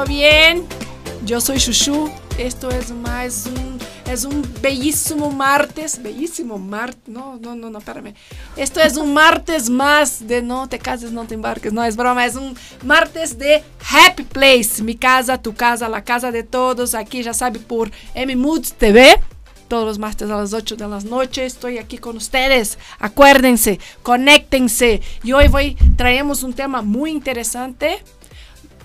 ¿Todo bien? Yo soy Chuchu. Esto es más un, es un bellísimo martes. Bellísimo martes. No, no, no, no, espérame. Esto es un martes más de no te cases, no te embarques. No es broma, es un martes de Happy Place. Mi casa, tu casa, la casa de todos. Aquí ya sabe por M Moods TV todos los martes a las 8 de la noche. Estoy aquí con ustedes. Acuérdense, conéctense. Y hoy voy, traemos un tema muy interesante.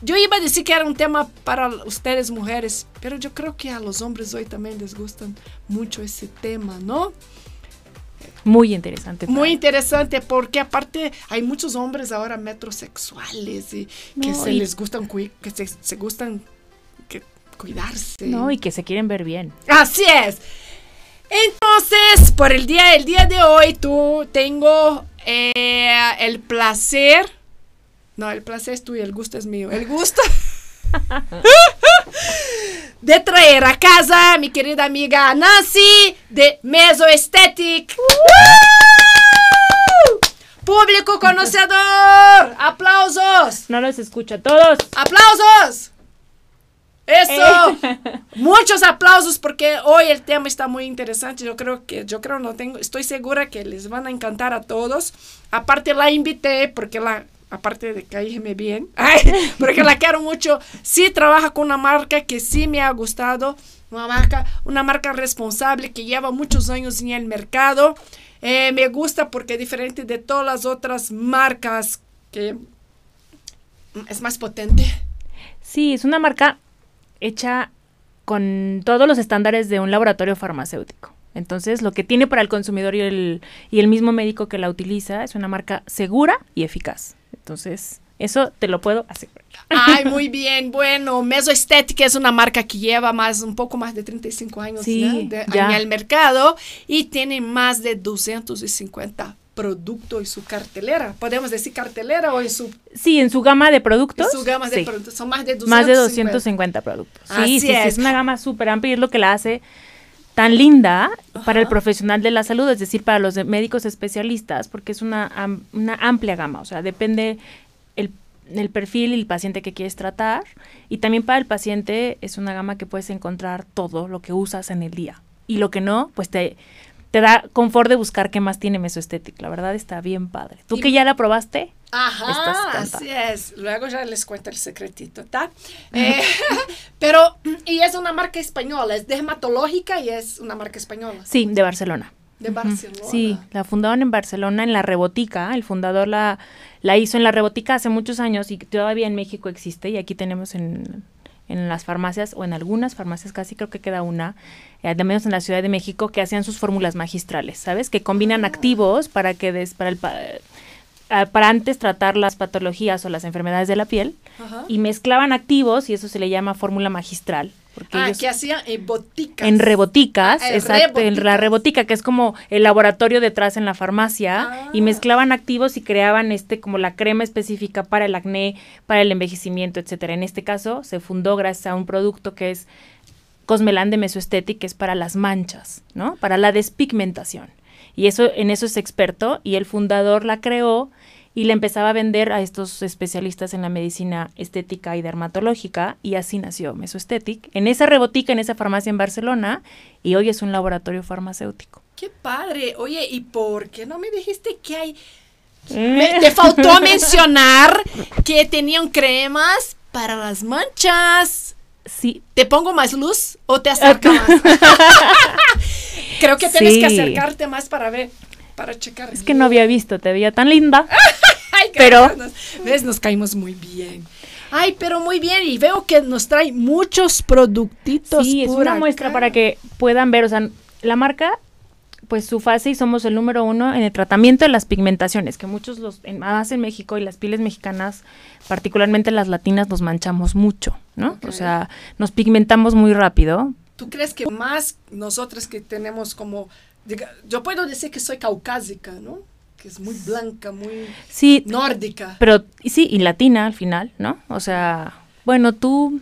Yo iba a decir que era un tema para ustedes mujeres, pero yo creo que a los hombres hoy también les gustan mucho ese tema, ¿no? Muy interesante. Muy interesante porque aparte hay muchos hombres ahora metrosexuales y que No, se y- les gustan que se, se gustan que cuidarse. No, y que se quieren ver bien. Así es. Entonces, por el día, el día de hoy, tú tengo eh, el placer. No, el placer es tuyo, el gusto es mío. El gusto de traer a casa a mi querida amiga Nancy de Meso Aesthetic. Público conocedor. Aplausos. No los escucha todos. ¡Aplausos! Eso. Muchos aplausos porque hoy el tema está muy interesante. Yo creo que, yo creo, no tengo, estoy segura que les van a encantar a todos. Aparte la invité porque la, aparte de caerme bien, ay, porque la quiero mucho. Sí trabaja con una marca que sí me ha gustado. Una marca, una marca responsable que lleva muchos años en el mercado. Eh, me gusta porque diferente de todas las otras marcas que es más potente. Sí, es una marca hecha con todos los estándares de un laboratorio farmacéutico. Entonces, lo que tiene para el consumidor y el, y el mismo médico que la utiliza es una marca segura y eficaz. Entonces, eso te lo puedo asegurar. Ay, muy bien. Bueno, Meso Estética es una marca que lleva más, un poco más de 35 años Sí, ¿no? de- en el mercado y tiene más de 250 productos en su cartelera. ¿Podemos decir cartelera o en su, Sí, en su gama de productos. en su gama de sí, productos? Son más de 250. Más de 250 productos. Sí, Así sí, sí, es. es una gama súper amplia y es lo que la hace tan linda para el profesional de la salud, es decir, para los de- médicos especialistas, porque es una, am- una amplia gama, o sea, depende el, el perfil y el paciente que quieres tratar, y también para el paciente es una gama que puedes encontrar todo lo que usas en el día, y lo que no, pues te, te da confort de buscar qué más tiene Mesoesthetic, la verdad está bien padre. ¿Tú Y- que ya la probaste? Ajá, así es. Luego ya les cuento el secretito, ¿está? Eh, pero, y es una marca española, es dermatológica y es una marca española. Sí, de Barcelona. De Barcelona. Sí, la fundaron en Barcelona, en la Rebotica. El fundador la, la hizo en la Rebotica hace muchos años y todavía en México existe. Y aquí tenemos en, en las farmacias, o en algunas farmacias, casi creo que queda una, eh, al menos en la Ciudad de México, que hacían sus fórmulas magistrales, ¿sabes? Que combinan activos para que des, para el pa- ah, para antes tratar las patologías o las enfermedades de la piel Ajá. y mezclaban activos y eso se le llama fórmula magistral. Porque Ah, que hacían en boticas. en reboticas, Ah, exacto, en la rebotica, que es como el laboratorio detrás en la farmacia, Ah. y mezclaban activos y creaban este como la crema específica para el acné, para el envejecimiento, etcétera. En este caso se fundó gracias a un producto que es Cosmelan de Mesoesthetic, que es para las manchas, ¿no? Para la despigmentación. Y eso en eso es experto y el fundador la creó y le empezaba a vender a estos especialistas en la medicina estética y dermatológica y así nació Mesoesthetic en esa rebotica en esa farmacia en Barcelona y hoy es un laboratorio farmacéutico. Qué padre. Oye, ¿y por qué no me dijiste que hay? Me- te faltó mencionar que tenían cremas para las manchas. Sí, ¿Te pongo más luz o te acerco más? Creo que tienes que acercarte más para ver, para checar. es que no había visto, te veía tan linda. Ay, pero- nos- ¿Ves? Nos caímos muy bien. Ay, pero muy bien. Y veo que nos trae muchos productitos. Sí, es una muestra para que puedan ver, o sea, la marca, pues su fase y somos el número uno en el tratamiento de las pigmentaciones, que muchos los, en, más en México y las pieles mexicanas, particularmente las latinas, nos manchamos mucho, ¿no? O sea, nos pigmentamos muy rápido. ¿Tú crees que más nosotras que tenemos como... diga- yo puedo decir que soy caucásica, ¿no? Que es muy blanca, muy Sí, nórdica. pero sí, y latina al final, ¿no? O sea, bueno, tú,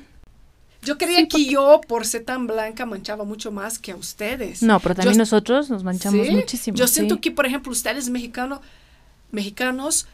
Yo creía que yo, por ser tan blanca, manchaba mucho más que a ustedes. No, pero también nosotros nos manchamos muchísimo. Yo siento que, por ejemplo, ustedes mexicanos, mexicanos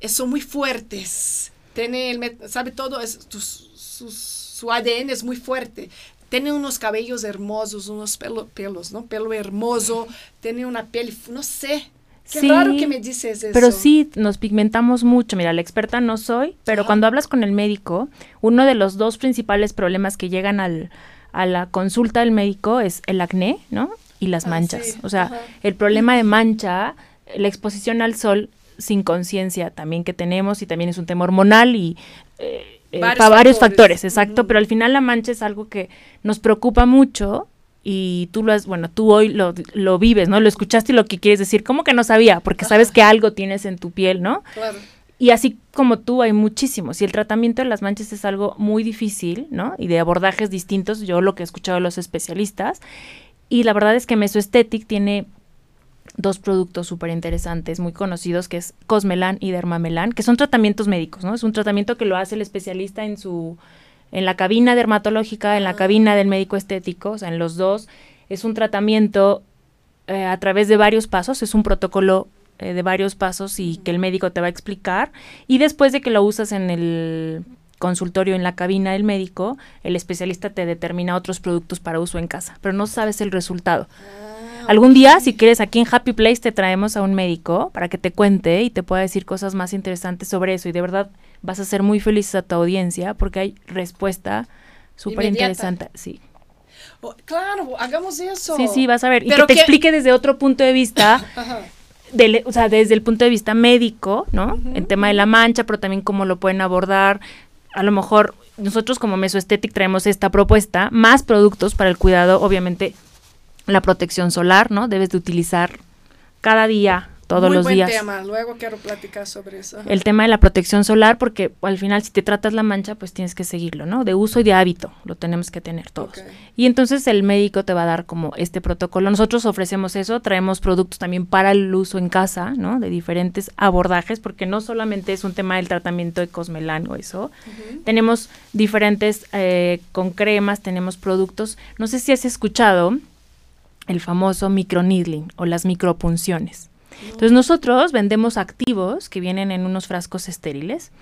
eh, son muy fuertes. Tienen, el, sabe todo, es, su ADN es muy fuerte. Tiene unos cabellos hermosos, unos pelos, ¿no? Pelo hermoso, tiene una piel, no sé, Qué raro que me dices eso. Pero sí, nos pigmentamos mucho. Mira, la experta no soy, pero cuando hablas con el médico, uno de los dos principales problemas que llegan al, a la consulta del médico es el acné, ¿no? Y las ah, manchas. O sea, el problema de mancha, la exposición al sol sin conciencia también que tenemos y también es un tema hormonal y eh, eh, varios, para varios factores, exacto, pero al final la mancha es algo que nos preocupa mucho y tú lo has, bueno, tú hoy lo, lo, vives, ¿no? Lo escuchaste y lo que quieres decir, ¿cómo que no sabía? Porque sabes que algo tienes en tu piel, ¿no? Claro. Y así como tú hay muchísimos. Y el tratamiento de las manchas es algo muy difícil, ¿no? Y de abordajes distintos, yo lo que he escuchado de los especialistas. Y la verdad es que Mesoesthetic tiene dos productos súper interesantes, muy conocidos, que es Cosmelan y Dermamelan, que son tratamientos médicos, ¿no? Es un tratamiento que lo hace el especialista en su en la cabina dermatológica, en la ah. cabina del médico estético, o sea, en los dos. Es un tratamiento eh, a través de varios pasos, es un protocolo eh, de varios pasos y que el médico te va a explicar. Y después de que lo usas en el consultorio en la cabina del médico, el especialista te determina otros productos para uso en casa, pero no sabes el resultado. Ah, Algún día, si quieres, aquí en Happy Place te traemos a un médico para que te cuente y te pueda decir cosas más interesantes sobre eso. Y de verdad, vas a ser muy feliz a tu audiencia porque hay respuesta súper interesante. Sí. Oh, claro, hagamos eso. Sí, sí, vas a ver. y que te explique desde otro punto de vista. o sea, desde el punto de vista médico, ¿no? En tema de la mancha, pero también cómo lo pueden abordar. A lo mejor nosotros como Mesoesthetic traemos esta propuesta, más productos para el cuidado, obviamente la protección solar, ¿no? Debes de utilizar cada día todos Muy los buen días. tema, luego quiero platicar sobre eso. El tema de la protección solar, porque al final si te tratas la mancha, pues tienes que seguirlo, ¿no? De uso y de hábito, lo tenemos que tener todos. Y entonces el médico te va a dar como este protocolo. Nosotros ofrecemos eso, traemos productos también para el uso en casa, ¿no? De diferentes abordajes, porque no solamente es un tema del tratamiento de cosmelan o eso. Tenemos diferentes, eh, con cremas, tenemos productos. No sé si has escuchado el famoso microneedling o las micropunciones. Entonces nosotros vendemos activos que vienen en unos frascos estériles.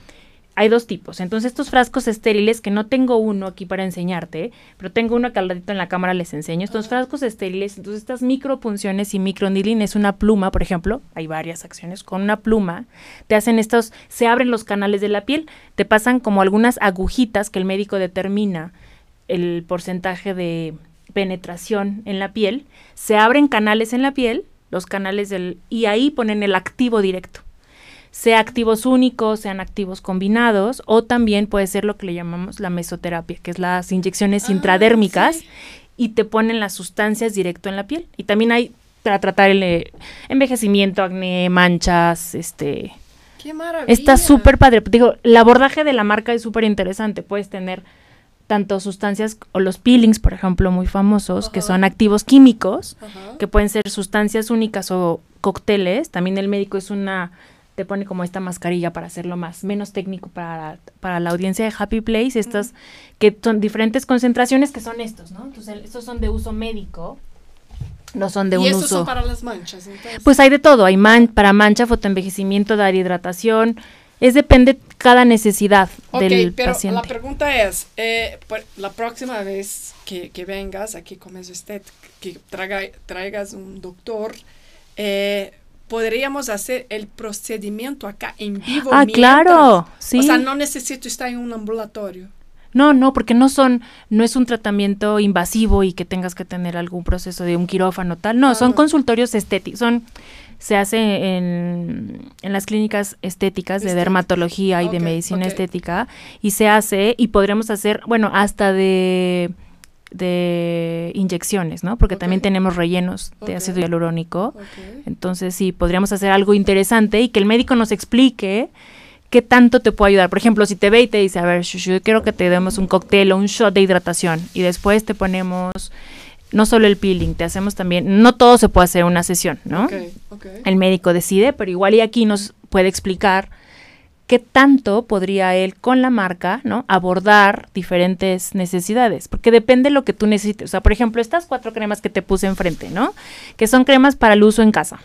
Hay dos tipos. Entonces estos frascos estériles, que no tengo uno aquí para enseñarte, pero tengo uno que al ratito en la cámara les enseño. Estos frascos estériles, entonces estas micropunciones y microneedling es una pluma, por ejemplo, hay varias acciones, con una pluma te hacen estos, se abren los canales de la piel, te pasan como algunas agujitas que el médico determina el porcentaje de penetración en la piel, se abren canales en la piel los canales del y ahí ponen el activo directo. Sea activos únicos, sean activos combinados, o también puede ser lo que le llamamos la mesoterapia, que es las inyecciones ah, intradérmicas, y te ponen las sustancias directo en la piel. Y también hay para tratar el eh, envejecimiento, acné, manchas, este... ¡Qué maravilla! Está súper padre. Digo, el abordaje de la marca es súper interesante. Puedes tener tanto sustancias o los peelings, por ejemplo, muy famosos, que son activos químicos, que pueden ser sustancias únicas o cócteles. También el médico es una te pone como esta mascarilla para hacerlo más menos técnico para, para la audiencia de Happy Place, estas que son diferentes concentraciones que son estos, ¿no? Entonces, estos son de uso médico. No son de un uso. son para las manchas, Pues hay de todo, hay man para mancha, fotoenvejecimiento, dar hidratación, es depende cada necesidad del pero paciente. La pregunta es, eh, pues, la próxima vez que, que, vengas aquí con usted, que traigas un doctor, eh, podríamos hacer el procedimiento acá en vivo. Ah, claro, sí. O sea, no necesito estar en un ambulatorio. No, no, porque no son, no es un tratamiento invasivo y que tengas que tener algún proceso de un quirófano tal. No, son consultorios estéticos, son se hace en, en las clínicas estéticas de dermatología y de medicina estética y se hace y podremos hacer, bueno, hasta de de inyecciones, ¿no? Porque también tenemos rellenos de ácido hialurónico. Entonces, sí, podríamos hacer algo interesante y que el médico nos explique qué tanto te puede ayudar. Por ejemplo, si te ve y te dice, a ver, yo quiero que te demos un cóctel o un shot de hidratación y después te ponemos no solo el peeling, te hacemos también, no todo se puede hacer en una sesión, ¿no? El médico decide, pero igual y aquí nos puede explicar qué tanto podría él con la marca, ¿no? Abordar diferentes necesidades, porque depende de lo que tú necesites. O sea, por ejemplo, estas cuatro cremas que te puse enfrente, ¿no? Que son cremas para el uso en casa.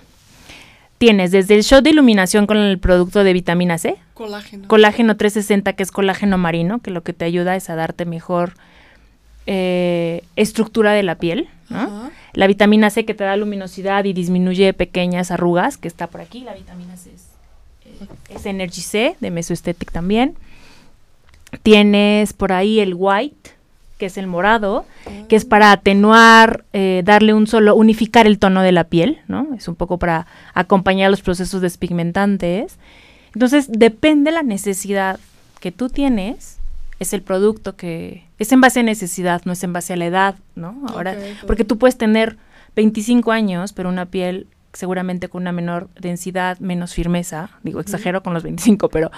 Tienes desde el shot de iluminación con el producto de vitamina C. Colágeno. Colágeno 360, que es colágeno marino, que lo que te ayuda es a darte mejor eh, estructura de la piel. ¿no? La vitamina C que te da luminosidad y disminuye pequeñas arrugas, que está por aquí. La vitamina C es es Energy C de Mesoesthetic también. Tienes por ahí el white, que es el morado, que es para atenuar, eh, darle un solo, unificar el tono de la piel, ¿no? Es un poco para acompañar los procesos despigmentantes. Entonces, depende la necesidad que tú tienes, es el producto que es en base a necesidad, no es en base a la edad, ¿no? Ahora, porque tú puedes tener 25 años, pero una piel seguramente con una menor densidad, menos firmeza, digo, exagero con los 25, pero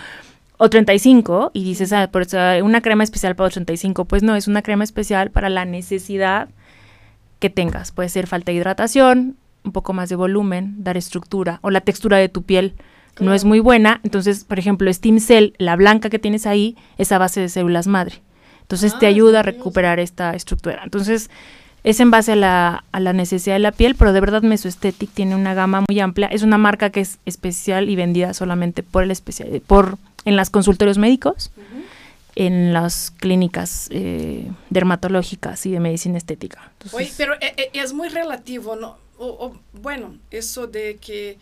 o 35 y dices, ah, por eso una crema especial para 35, pues no, es una crema especial para la necesidad que tengas. Puede ser falta de hidratación, un poco más de volumen, dar estructura o la textura de tu piel no es muy buena, entonces, por ejemplo, Steam Cell, la blanca que tienes ahí, es a base de células madre. Entonces te ah, ayuda a recuperar esta estructura. Entonces, es en base a la, a la necesidad de la piel, pero de verdad Mesoesthetic tiene una gama muy amplia. Es una marca que es especial y vendida solamente por el especial, por en los consultorios médicos, en las clínicas eh, dermatológicas y de medicina estética. Oye, pero eh, eh, es muy relativo, ¿no? o, bueno, eso de que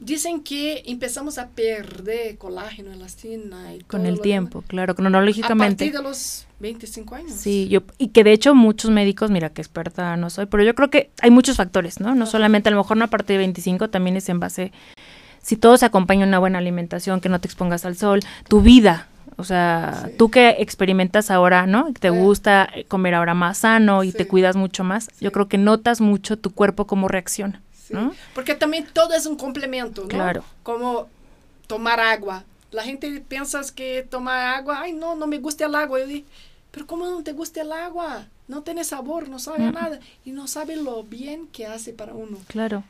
Dicen que empezamos a perder colágeno, elastina y Con el tiempo, claro, cronológicamente. A partir de los 25 años. Sí, yo, y que de hecho muchos médicos, mira que experta no soy, pero yo creo que hay muchos factores, ¿no? No solamente a lo mejor no a partir de 25, también es en base, si todo se acompaña una buena alimentación, que no te expongas al sol, tu vida, o sea, tú que experimentas ahora, ¿no? Te gusta comer ahora más sano y te cuidas mucho más, yo creo que notas mucho tu cuerpo cómo reacciona. Porque también todo es un complemento, ¿no? Claro. Como tomar agua. La gente piensa que tomar agua, ay, no, no me gusta el agua. Yo digo, pero ¿cómo no te gusta el agua? No tiene sabor, no sabe nada. Y no sabe lo bien que hace para uno. Claro.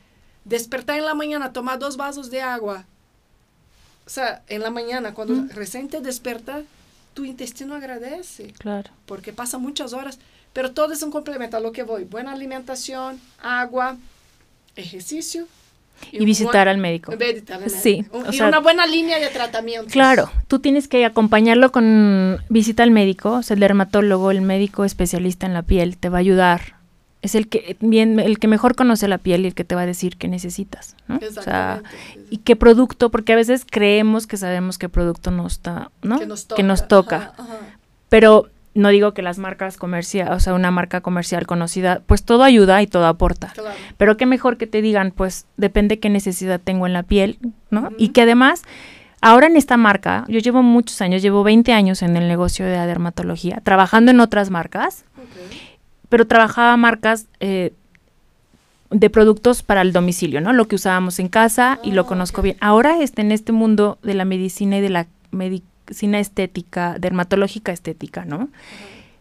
Despertar en la mañana, tomar dos vasos de agua. O sea, en la mañana, cuando recién te despertas, tu intestino agradece. Claro. Porque pasa muchas horas. Pero todo es un complemento a lo que voy. Buena alimentación, agua, ejercicio. Y, visitar al médico. Sí. y una buena línea de tratamiento. Claro, tú tienes que acompañarlo con visita al médico, o sea, el dermatólogo, el médico especialista en la piel, te va a ayudar. Es el que bien, el que mejor conoce la piel y el que te va a decir qué necesitas, ¿no? O sea, y qué producto, porque a veces creemos que sabemos qué producto nos está, ¿no? Que nos toca. Pero no digo que las marcas comerciales, o sea, una marca comercial conocida, pues todo ayuda y todo aporta. Pero qué mejor que te digan, pues depende qué necesidad tengo en la piel, ¿no? Y que además, ahora en esta marca, yo llevo muchos años, llevo 20 años en el negocio de la dermatología, trabajando en otras marcas, pero trabajaba marcas eh, de productos para el domicilio, ¿no? Lo que usábamos en casa y lo ah, conozco bien. Ahora este, en este mundo de la medicina y de la medicina, medicina estética, dermatológica estética, ¿no?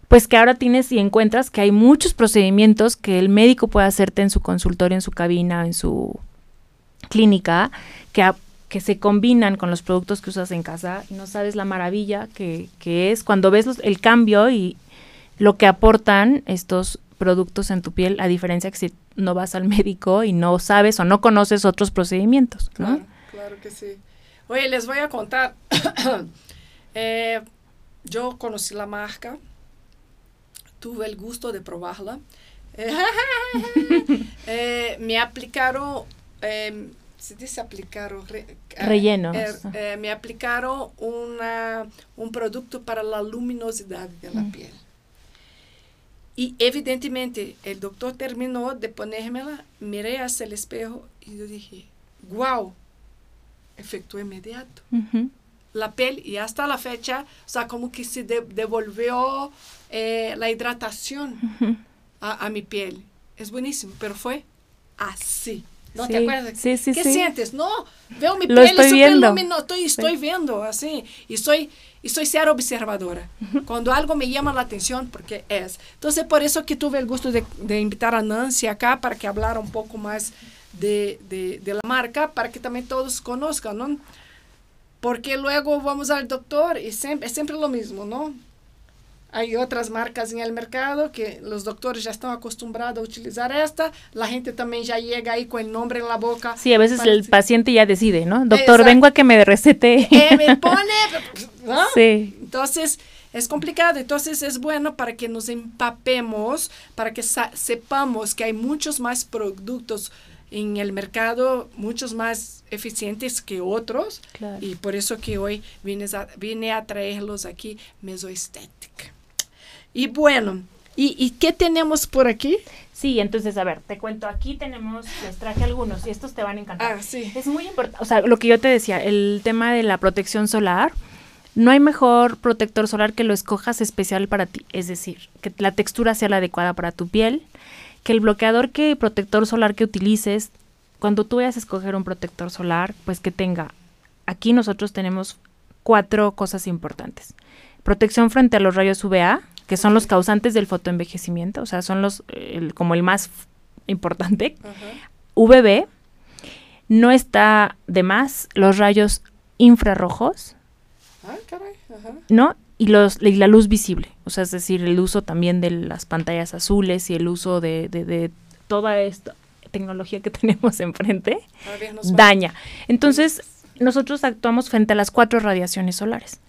Pues que ahora tienes y encuentras que hay muchos procedimientos que el médico puede hacerte en su consultorio, en su cabina, en su clínica, que, que se combinan con los productos que usas en casa y no sabes la maravilla que, que es cuando ves el cambio y lo que aportan estos productos en tu piel, a diferencia que si no vas al médico y no sabes o no conoces otros procedimientos. ¿no? Claro, claro que sí. Oye, les voy a contar Eh, yo conocí la marca, tuve el gusto de probarla. Eh, me aplicaron, em, se dice aplicaron, rellenos. Eh, me aplicaron una, un producto para la luminosidad de la mm. piel. Y evidentemente el doctor terminó de ponérmela, miré hacia el espejo y yo dije, wow, efecto inmediato la piel y hasta la fecha, o sea, como que se devolvió eh, la hidratación a, mi piel. Es buenísimo, pero fue así. ¿No te acuerdas? Sí, sí, ¿Qué sientes? No, veo mi piel estoy viendo. estoy, estoy viendo así. Y soy, y soy ser observadora. Cuando algo me llama la atención, porque es. Entonces, por eso que tuve el gusto de, de invitar a Nancy acá para que hablara un poco más de, de, de, la marca, para que también todos conozcan, ¿no? Porque luego vamos al doctor y siempre, es siempre lo mismo, ¿no? Hay otras marcas en el mercado que los doctores ya están acostumbrados a utilizar esta. La gente también ya llega ahí con el nombre en la boca. Sí, a veces el paciente ya decide, ¿no? Doctor, vengo a que me recete. Eh, me pone, ¿no? Sí. Entonces, es complicado. Entonces, es bueno para que nos empapemos, para que sepamos que hay muchos más productos en el mercado, muchos más eficientes que otros. Y por eso que hoy vine a, vine a traerlos aquí, Mesoestética. Y bueno, ¿y, qué tenemos por aquí? Sí, entonces, a ver, te cuento, aquí tenemos, les traje algunos y estos te van a encantar. Ah, sí. Es muy importante, o sea, lo que yo te decía, el tema de la protección solar, no hay mejor protector solar que lo escojas especial para ti, es decir, que la textura sea la adecuada para tu piel, que el bloqueador que protector solar que utilices, cuando tú vayas a escoger un protector solar, pues que tenga, aquí nosotros tenemos cuatro cosas importantes. Protección frente a los rayos UVA, que son los causantes del fotoenvejecimiento, o sea, son los como el más importante. VB, no está de más los rayos infrarrojos, ah, ¿no? Y, los, y la luz visible, o sea, es decir, el uso también de las pantallas azules y el uso de, de, toda esta tecnología que tenemos enfrente, daña. Entonces, nosotros actuamos frente a las cuatro radiaciones solares.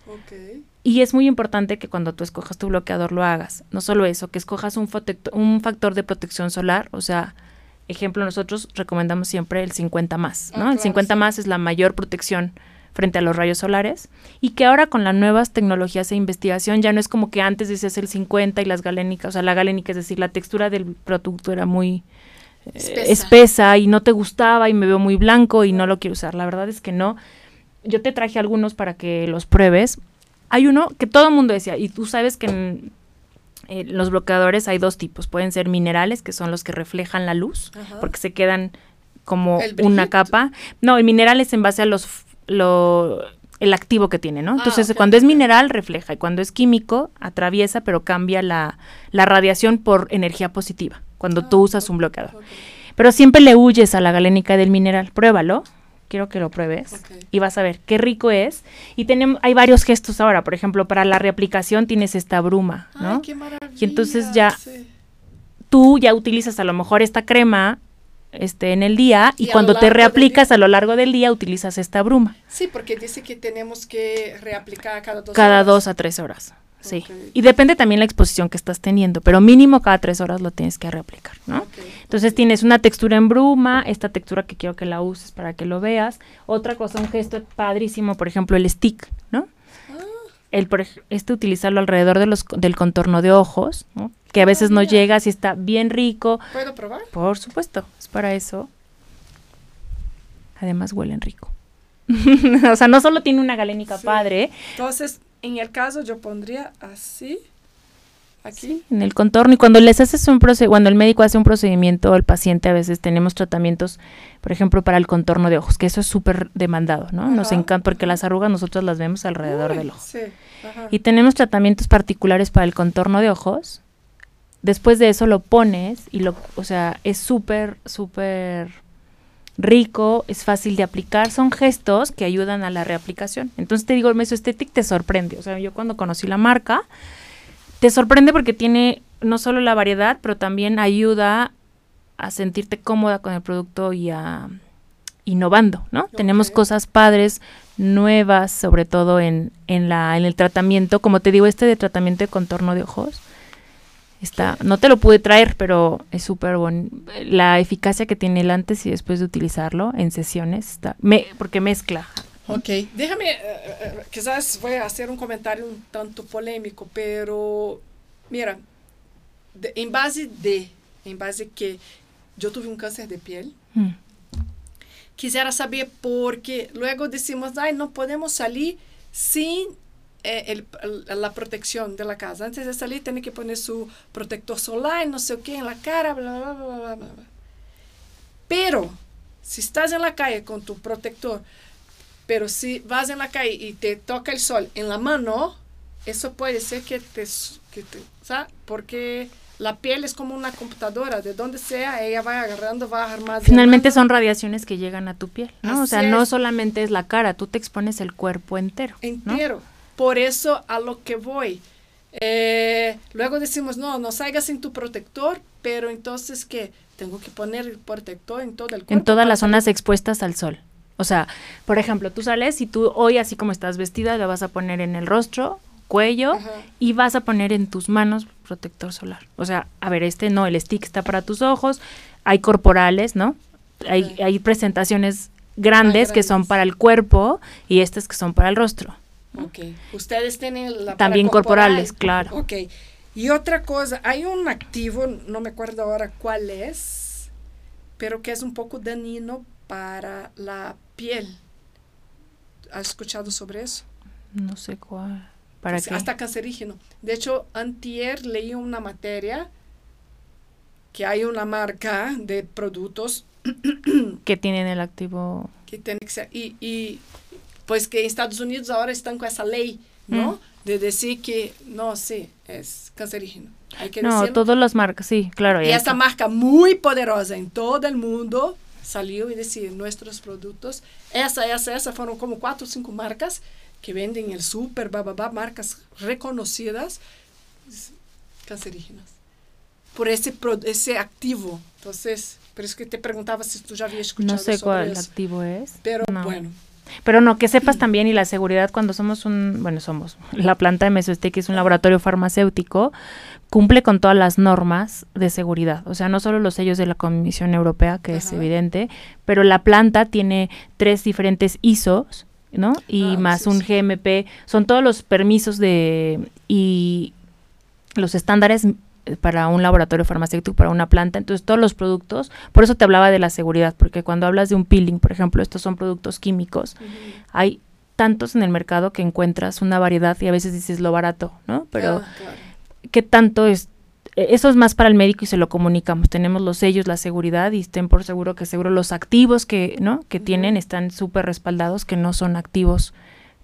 Y es muy importante que cuando tú escojas tu bloqueador lo hagas. No solo eso, que escojas un, un factor de protección solar, o sea, ejemplo, nosotros recomendamos siempre el 50 más, ¿no? Ah, el 50 más es la mayor protección frente a los rayos solares y que ahora con las nuevas tecnologías e investigación ya no es como que antes decías el 50 y las galénicas, o sea, la galénica, es decir, la textura del producto era muy eh, espesa. y no te gustaba y me veo muy blanco y no lo quiero usar. La verdad es que no. Yo te traje algunos para que los pruebes. Hay uno que todo el mundo decía, y tú sabes que en, eh, los bloqueadores hay dos tipos. Pueden ser minerales, que son los que reflejan la luz, porque se quedan como una capa. No, el mineral es en base a los lo, el activo que tiene, ¿no? Ah, Entonces, cuando es mineral, refleja, y cuando es químico, atraviesa, pero cambia la, la radiación por energía positiva, cuando tú ah, usas un bloqueador. Pero siempre le huyes a la galénica del mineral. Pruébalo quiero que lo pruebes y vas a ver qué rico es. Y tenemos, hay varios gestos ahora, por ejemplo, para la reaplicación tienes esta bruma, ¿no? qué maravilla, y entonces ya tú ya utilizas a lo mejor esta crema este en el día y, cuando te reaplicas a lo largo del día utilizas esta bruma. Sí, porque dice que tenemos que reaplicar cada dos cada dos a tres horas. Sí. Y depende también la exposición que estás teniendo, pero mínimo cada tres horas lo tienes que reaplicar, ¿no? Entonces tienes una textura en bruma, esta textura que quiero que la uses para que lo veas. Otra cosa, un gesto padrísimo, por ejemplo, el stick, ¿no? Ah. El, por, este utilizarlo alrededor de los, del contorno de ojos, ¿no? Que a veces no llega, si está bien rico. ¿Puedo probar? Por supuesto, es para eso. Además huelen rico. o sea, no solo tiene una galénica padre. Entonces, en el caso yo pondría así, aquí. en el contorno. Y cuando les haces un cuando el médico hace un procedimiento, el paciente a veces tenemos tratamientos, por ejemplo, para el contorno de ojos, que eso es súper demandado, ¿no? Nos encanta porque las arrugas nosotros las vemos alrededor del ojo. Sí. Y tenemos tratamientos particulares para el contorno de ojos. Después de eso lo pones y lo, o sea, es súper, súper rico, es fácil de aplicar, son gestos que ayudan a la reaplicación. Entonces te digo, el Mesoesthetic te sorprende. O sea, yo cuando conocí la marca, te sorprende porque tiene no solo la variedad, pero también ayuda a sentirte cómoda con el producto y a innovando, ¿no? Tenemos cosas padres, nuevas, sobre todo en, en, la, en el tratamiento, como te digo, este de tratamiento de contorno de ojos Está, no te lo pude traer, pero es súper bueno. La eficacia que tiene el antes y después de utilizarlo en sesiones, está, me, porque mezcla. Ok, déjame, eh, eh, eh, quizás voy a hacer un comentario un tanto polémico, pero mira, en base de, en base que yo tuve un cáncer de piel, mm. quisiera saber por qué luego decimos, ay, no podemos salir sin eh, la protección de la casa. Antes de salir tiene que poner su protector solar, no sé qué, en la cara, bla, bla, bla, bla, bla. Pero, si estás en la calle con tu protector, pero si vas en la calle y te toca el sol en la mano, eso puede ser que te, que te ¿sabes? Porque la piel es como una computadora, de donde sea, ella va agarrando, va armando. Finalmente son radiaciones que llegan a tu piel, ¿no? o sea, no solamente es la cara, tú te expones el cuerpo entero. Entero. Por eso a lo que voy. Eh, luego decimos, no, no salgas sin tu protector, pero entonces, ¿qué? Tengo que poner el protector en todo el cuerpo. En todas las zonas expuestas al sol. O sea, por ejemplo, tú sales y tú hoy, así como estás vestida, la vas a poner en el rostro, cuello y vas a poner en tus manos protector solar. O sea, a ver, este no, el stick está para tus ojos, hay corporales, ¿no? Hay, hay presentaciones grandes, que son para el cuerpo y estas que son para el rostro. Ok. Ustedes tienen la También corporales, claro. Ok. Y otra cosa, hay un activo, no me acuerdo ahora cuál es, pero que es un poco dañino para la piel. ¿Has escuchado sobre eso? No sé cuál. Hasta cancerígeno. De hecho, antier leí una materia que hay una marca de productos que tienen el activo que tiene que ser, y, y, pues que en Estados Unidos ahora están con esa ley, ¿no? Mm. De decir que no, sí, es cancerígeno. No, todas las marcas, sí, claro. Y esta marca muy poderosa en todo el mundo salió y decía, nuestros productos, esa, esa, esa, fueron como cuatro o cinco marcas que venden el súper, marcas reconocidas, cancerígenas, por ese, ese activo. Entonces, por eso que te preguntaba si tú ya habías escuchado. No sé cuál activo es. Pero bueno. Pero no, que sepas también y la seguridad cuando somos un, bueno, somos la planta de Mesostec, que es un laboratorio farmacéutico, cumple con todas las normas de seguridad. O sea, no solo los sellos de la Comisión Europea, que es evidente, pero la planta tiene tres diferentes ISOs ¿no? Y ah, más un GMP, son todos los permisos de y los estándares para un laboratorio farmacéutico, para una planta, entonces todos los productos, por eso te hablaba de la seguridad, porque cuando hablas de un peeling, por ejemplo, estos son productos químicos, hay tantos en el mercado que encuentras una variedad y a veces dices lo barato, ¿no? Pero ah, ¿qué tanto es eh, eso es más para el médico y se lo comunicamos. Tenemos los sellos, la seguridad y estén por seguro que seguro los activos que, ¿no? que tienen están súper respaldados, que no son activos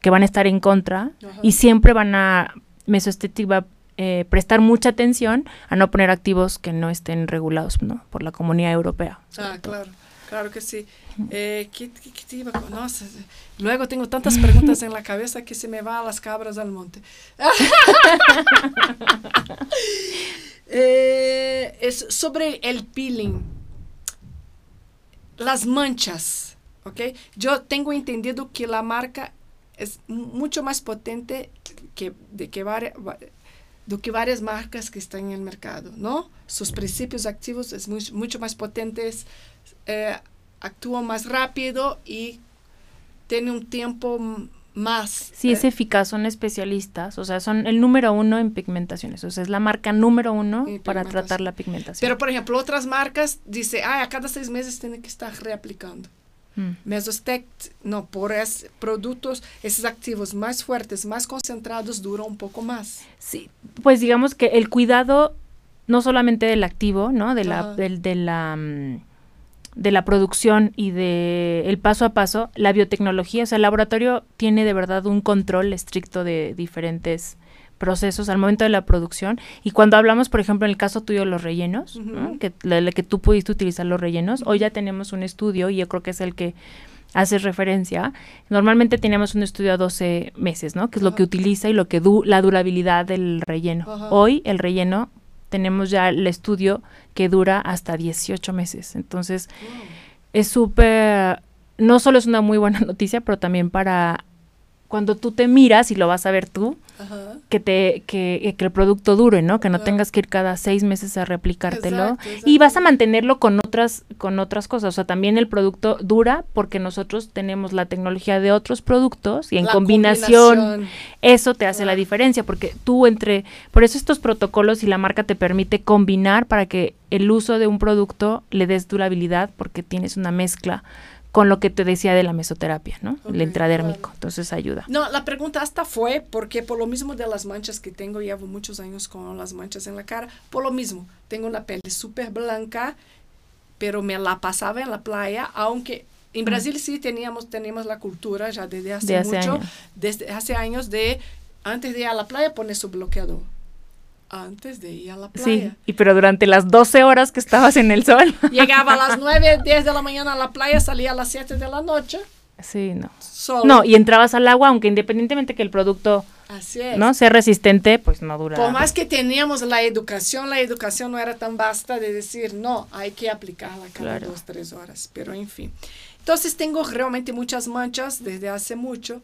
que van a estar en contra y siempre van a, Mesoestética va a eh, prestar mucha atención a no poner activos que no estén regulados ¿no? por la comunidad europea. Ah, claro. Claro que sí. Eh, ¿qué, te iba a no, Luego tengo tantas preguntas en la cabeza que se me va a las cabras al monte. Eh, es sobre el peeling. Las manchas, ¿ok? Yo tengo entendido que la marca es mucho más potente que, de que varias, de que varias marcas que están en el mercado, ¿no? Sus principios activos es mucho más potentes, eh, actúan más rápido y tiene un tiempo más. Sí, es eh, eficaz, son especialistas, o sea, son el número uno en pigmentaciones, o sea, es la marca número uno para tratar la pigmentación. Pero, por ejemplo, otras marcas dice, ah, a cada seis meses tiene que estar reaplicando. Mm. Mesostec, no, por esos productos, esos activos más fuertes, más concentrados, duran un poco más. Sí, pues digamos que el cuidado, no solamente del activo, ¿no? De la, de la mm, de la producción y de el paso a paso, la biotecnología, o sea, el laboratorio tiene de verdad un control estricto de diferentes procesos al momento de la producción y cuando hablamos, por ejemplo, en el caso tuyo los rellenos, que, la, que tú pudiste utilizar los rellenos, hoy ya tenemos un estudio y yo creo que es el que hace referencia. Normalmente tenemos un estudio a 12 meses, ¿no? Que es lo que utiliza y lo que du la durabilidad del relleno. Hoy el relleno tenemos ya el estudio que dura hasta 18 meses. Entonces, es súper, no solo es una muy buena noticia, pero también para cuando tú te miras y lo vas a ver tú, que te que, que, el producto dure, ¿no? Que no tengas que ir cada seis meses a replicártelo. Y vas a mantenerlo con otras con otras cosas. O sea, también el producto dura porque nosotros tenemos la tecnología de otros productos y en combinación, eso te hace la diferencia porque tú entre por eso estos protocolos y la marca te permite combinar para que el uso de un producto le des durabilidad porque tienes una mezcla con lo que te decía de la mesoterapia, ¿no? el intradérmico, entonces ayuda. No, la pregunta hasta fue porque por lo mismo de las manchas que tengo, llevo muchos años con las manchas en la cara, por lo mismo, tengo una piel súper blanca, pero me la pasaba en la playa, aunque en Brasil sí teníamos, teníamos la cultura ya desde hace, mucho, desde hace años de, antes de ir a la playa, poner su bloqueador. Antes de ir a la Sí, playa. y pero durante las 12 horas que estabas en el sol. Llegaba a las 9, 10 de la mañana a la playa, salía a las 7 de la noche. Sí, no. Solo. No, y entrabas al agua, aunque independientemente que el producto Así es. no sea resistente, pues no dura. Por más que teníamos la educación, la educación no era tan vasta de decir, no, hay que aplicarla cada Claro. dos, tres horas, pero en fin. Entonces tengo realmente muchas manchas desde hace mucho.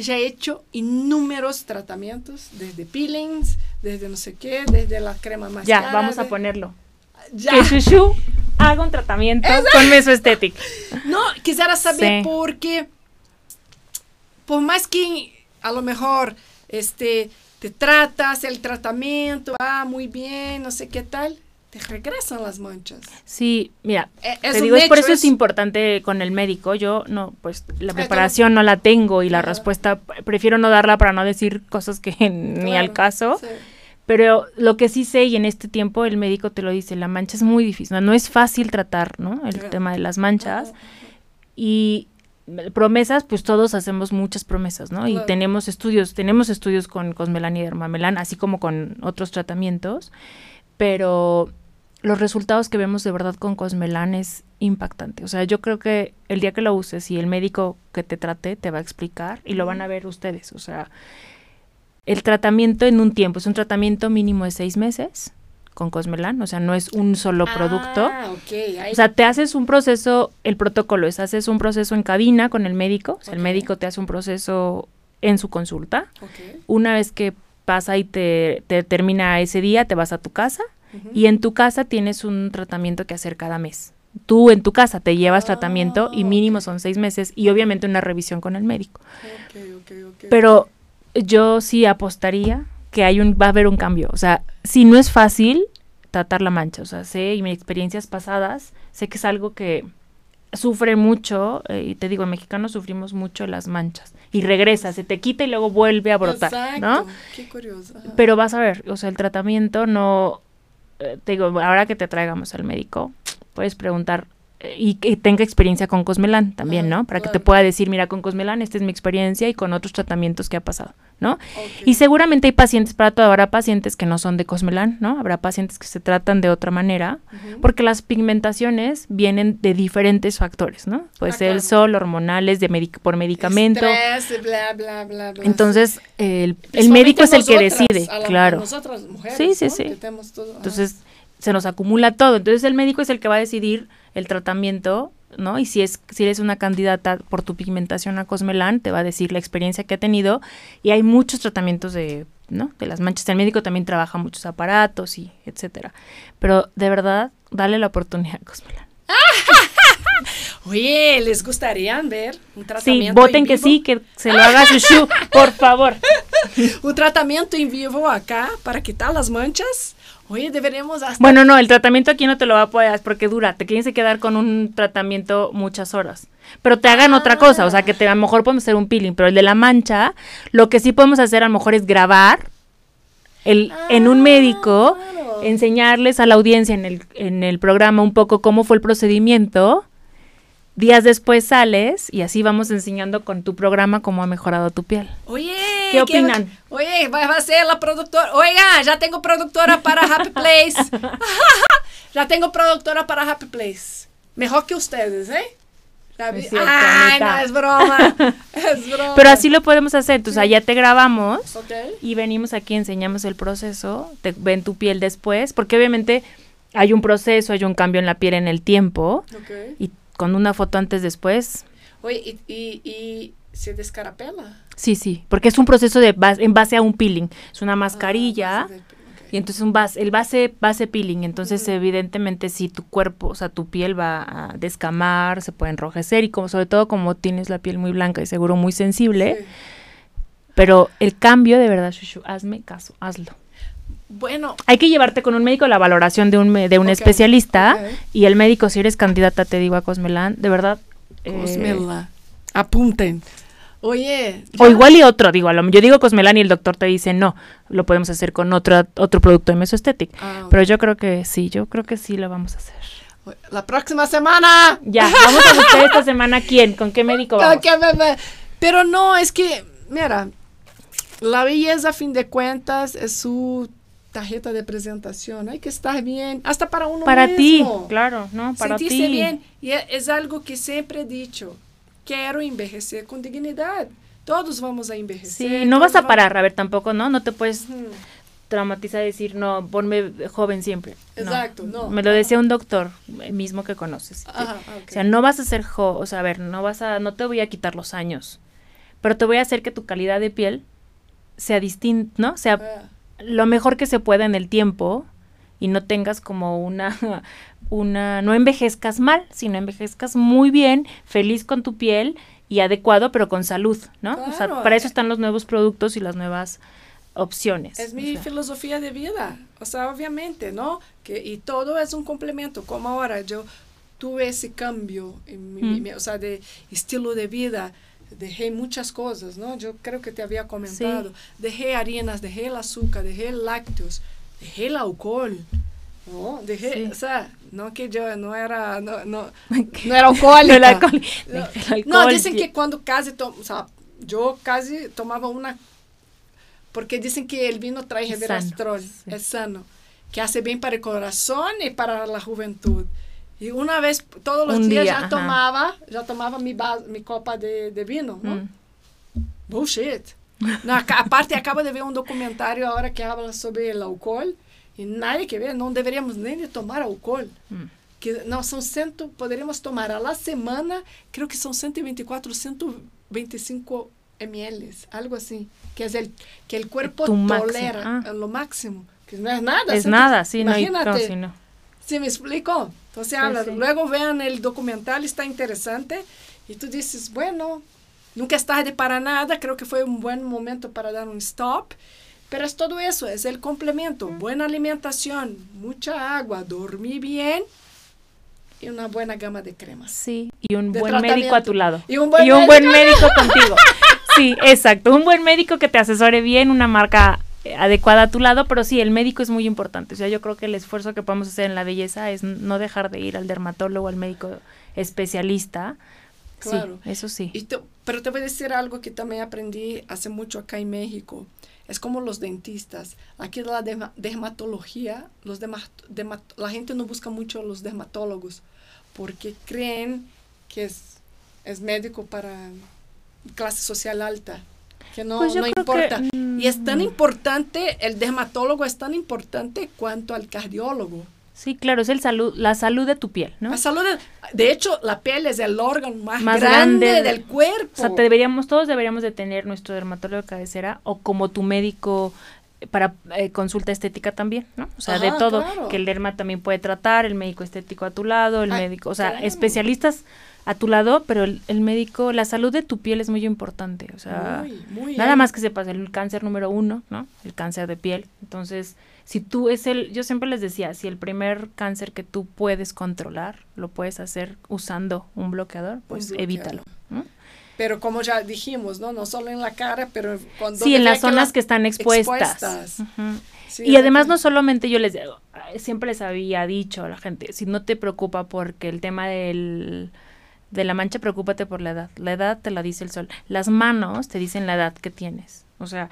Ya he hecho innúmeros tratamientos, desde peelings, desde no sé qué, desde la crema más Ya, vamos a de- ponerlo. Ya. Que Shushu haga un tratamiento con mesoestétic. No, quisiera saber Sí. por qué, por más que a lo mejor este, te tratas el tratamiento, va muy bien, no sé qué tal, te regresan las manchas. Sí, mira, Eh, te digo, es por eso es es- importante con el médico. Yo no, pues la preparación no la tengo y la Claro. respuesta prefiero no darla para no decir cosas que ni al caso. sí. Pero lo que sí sé, y en este tiempo el médico te lo dice, la mancha es muy difícil, no, No es fácil tratar, ¿no? El Claro. tema de las manchas. Ajá. Y promesas, pues todos hacemos muchas promesas, ¿no? Y tenemos estudios, tenemos estudios con Cosmelan y Dermamelan, así como con otros tratamientos, pero los resultados que vemos de verdad con Cosmelan es impactante. O sea, yo creo que el día que lo uses y el médico que te trate te va a explicar y lo van a ver ustedes. O sea, el tratamiento en un tiempo, es un tratamiento mínimo de seis meses con Cosmelan, o sea, no es un solo producto. Ah, ok. ahí- O sea, te haces un proceso, el protocolo es, haces un proceso en cabina con el médico, o sea, el médico te hace un proceso en su consulta. ok. Una vez que pasa y te, te termina ese día, te vas a tu casa y en tu casa tienes un tratamiento que hacer cada mes. Tú en tu casa te llevas Ah, tratamiento y mínimo son seis meses y obviamente una revisión con el médico. Pero yo sí apostaría que hay un, va a haber un cambio. O sea, si no es fácil tratar la mancha, o sea, sé y mis experiencias pasadas, sé que es algo que sufre mucho, eh, y te digo, en mexicanos sufrimos mucho las manchas. Y regresa, se te quita y luego vuelve a brotar, ¿no? Exacto, Qué curioso. ajá. Pero vas a ver, o sea, el tratamiento no, eh, te digo, ahora que te traigamos al médico, puedes preguntar y que tenga experiencia con Cosmelan también, ¿no? Para que te pueda decir, mira, con Cosmelan esta es mi experiencia y con otros tratamientos que ha pasado, ¿no? Y seguramente hay pacientes, para todo, habrá pacientes que no son de Cosmelan, ¿no? Habrá pacientes que se tratan de otra manera, porque las pigmentaciones vienen de diferentes factores, ¿no? Puede Ah, ser el sol, hormonales, de medic- por medicamento. Estrés, bla, bla, bla, bla. Entonces, el, el médico es el que decide, a la- a claro. Nosotras mujeres, Sí, sí, ¿no? sí. Todo. Entonces, se nos acumula todo. Entonces, el médico es el que va a decidir el tratamiento, ¿no? Y si es si eres una candidata por tu pigmentación a Cosmelan, te va a decir la experiencia que ha tenido y hay muchos tratamientos de, ¿no? De las manchas. El médico también trabaja muchos aparatos y etcétera. Pero de verdad, dale la oportunidad a Cosmelan. Oye, ¿les gustaría ver un Sí, tratamiento voten en que vivo? sí, que se lo haga Shushu, por favor. Un tratamiento en vivo acá para quitar las manchas. Oye, deberíamos hasta... Bueno, no, el tratamiento aquí no te lo va a poder hacer porque dura. Te tienes que quedar con un tratamiento muchas horas. Pero te hagan otra cosa, o sea, que te, a lo mejor podemos hacer un peeling, pero el de la mancha, lo que sí podemos hacer a lo mejor es grabar el, en un Ah, médico, claro. enseñarles a la audiencia en el, en el programa un poco cómo fue el procedimiento. Días después sales y así vamos enseñando con tu programa cómo ha mejorado tu piel. Oye, ¿Qué opinan? Oye, va, a ser la productora. Oiga, ya tengo productora para Happy Place. ya tengo productora para Happy Place. Mejor que ustedes, ¿eh? Ya Es cierto, Ay, no, es broma. es broma. Pero así lo podemos hacer. Entonces, allá te grabamos. Y venimos aquí, enseñamos el proceso, te ven tu piel después, porque obviamente hay un proceso, hay un cambio en la piel en el tiempo, Ok. y con una foto antes después, Oye, y, y, y se descarapela. sí, sí, porque es un proceso de bas- en base a un peeling, es una mascarilla, Ah, base de- ok. y entonces un base, el base, base peeling, entonces evidentemente si tu cuerpo, o sea, tu piel va a descamar, se puede enrojecer, y como sobre todo como tienes la piel muy blanca y seguro muy sensible, Sí. pero el cambio de verdad, Shushu, hazme caso, hazlo. Bueno, Hay que llevarte con un médico la valoración de un, me- de un especialista y el médico, si eres candidata, te digo a Cosmelan, de verdad. eh, Cosmela. Apunten. Oye. o igual y otro, digo, a lo- yo digo Cosmelan y el doctor te dice no, lo podemos hacer con otro, otro producto de mesoestética. Ah. Pero yo creo que sí, yo creo que sí lo vamos a hacer. La próxima semana. Ya, vamos a buscar esta semana quién, con qué médico vamos. Pero no, es que, mira, la belleza, a fin de cuentas, es su tarjeta de presentación. Hay que estar bien, hasta para uno Para ti, mismo. claro, ¿no? Para Sentirse ti. bien. Y e- es algo que siempre he dicho. Quiero envejecer con dignidad. Todos vamos a envejecer. Sí, no vas a parar, a ver, tampoco, ¿no? No te puedes traumatizar y decir, no, ponme joven siempre. Exacto, no. Me lo decía un doctor, el mismo que conoces. Ajá, ok. O sea, no vas a ser jo, o sea, a ver, no vas a, no te voy a quitar los años, pero te voy a hacer que tu calidad de piel sea distinta, ¿no? Sea Ah, lo mejor que se pueda en el tiempo y no tengas como una, una, no envejezcas mal, sino envejezcas muy bien, feliz con tu piel y adecuado, pero con salud, ¿no? O sea, Claro. para eso están los nuevos productos y las nuevas opciones. Es o mi sea. filosofía de vida. O sea, obviamente, ¿no? Que, y todo es un complemento. Como ahora yo tuve ese cambio, en mi- Mm. mi- o sea, de estilo de vida. Dejé muchas cosas, ¿no? Yo creo que te había comentado. Dejé harinas, dejé el azúcar, dejé lácteos, dejé el alcohol. ¿no? Dejé, Sí. o sea, no que yo no era, no, no, no era alcohólica. El alcohol- No, no, dicen sí. que cuando casi, to- o sea, yo casi tomaba una, porque dicen que el vino trae sano, sí. es sano, que hace bien para el corazón y para la juventud. Y una vez, todos los Un días día, ya ajá. tomaba, ya tomaba mi, mi copa de, de vino, ¿no? Mm. Bullshit. No, aparte, acabo de ver un documentario ahora que habla sobre el alcohol y nadie que ver, no deberíamos nem de tomar alcohol. Mm. Que não são cento, poderíamos tomar a la semana, creo que são 124, 125 ml, algo assim, que es el que el cuerpo Tu máximo, tolera ah. lo máximo, que no es nada. Es cento- nada, sí, no hay, Imagínate, no, sí, no. ¿Sí me explico? Entonces habla, sí. luego vean el documental, está interesante, y tú dices, bueno, nunca es tarde para nada, creo que fue un buen momento para dar un stop, pero es todo eso, es el complemento, buena alimentación, mucha agua, dormir bien y una buena gama de cremas. Sí, y un buen médico a tu lado. Y un buen buen médico contigo. Sí, exacto. Un buen médico que te asesore bien, una marca adecuada a tu lado, pero sí, el médico es muy importante. O sea, yo creo que el esfuerzo que podemos hacer en la belleza es no dejar de ir al dermatólogo, al médico especialista. Claro. Sí, eso sí. Y te- pero te voy a decir algo que también aprendí hace mucho acá en México. Es como los dentistas. Aquí la derma- dermatología, los la gente no busca mucho a los dermatólogos porque creen que es, es médico para clase social alta, que no, Pues no importa. que, y es tan mm. importante, el dermatólogo es tan importante cuanto al cardiólogo. Sí, claro, es el salud, la salud de tu piel, ¿no? La salud, de, de hecho, la piel es el órgano más, Más grande, grande de- del cuerpo. O sea, te deberíamos, todos deberíamos de tener nuestro dermatólogo de cabecera o como tu médico eh, para eh, consulta estética también, ¿no? O sea, de todo, claro. que el derma también puede tratar, el médico estético a tu lado, el Ah, médico, o sea, especialistas a tu lado, pero el, el médico, la salud de tu piel es muy importante, o sea, Muy, muy nada bien. más que sepas el cáncer número uno, ¿no? El cáncer de piel. Entonces, si tú es el, yo siempre les decía, si el primer cáncer que tú puedes controlar, lo puedes hacer usando un bloqueador, pues bloqueador. evítalo. ¿no? Pero como ya dijimos, ¿no? No solo en la cara, pero cuando... Sí, en las zonas la- que están expuestas. expuestas. Ujú. Sí, y además no solamente yo les digo, siempre les había dicho a la gente, si no te preocupa porque el tema del de la mancha, preocúpate por la edad. La edad te la dice el sol. Las manos te dicen la edad que tienes. O sea,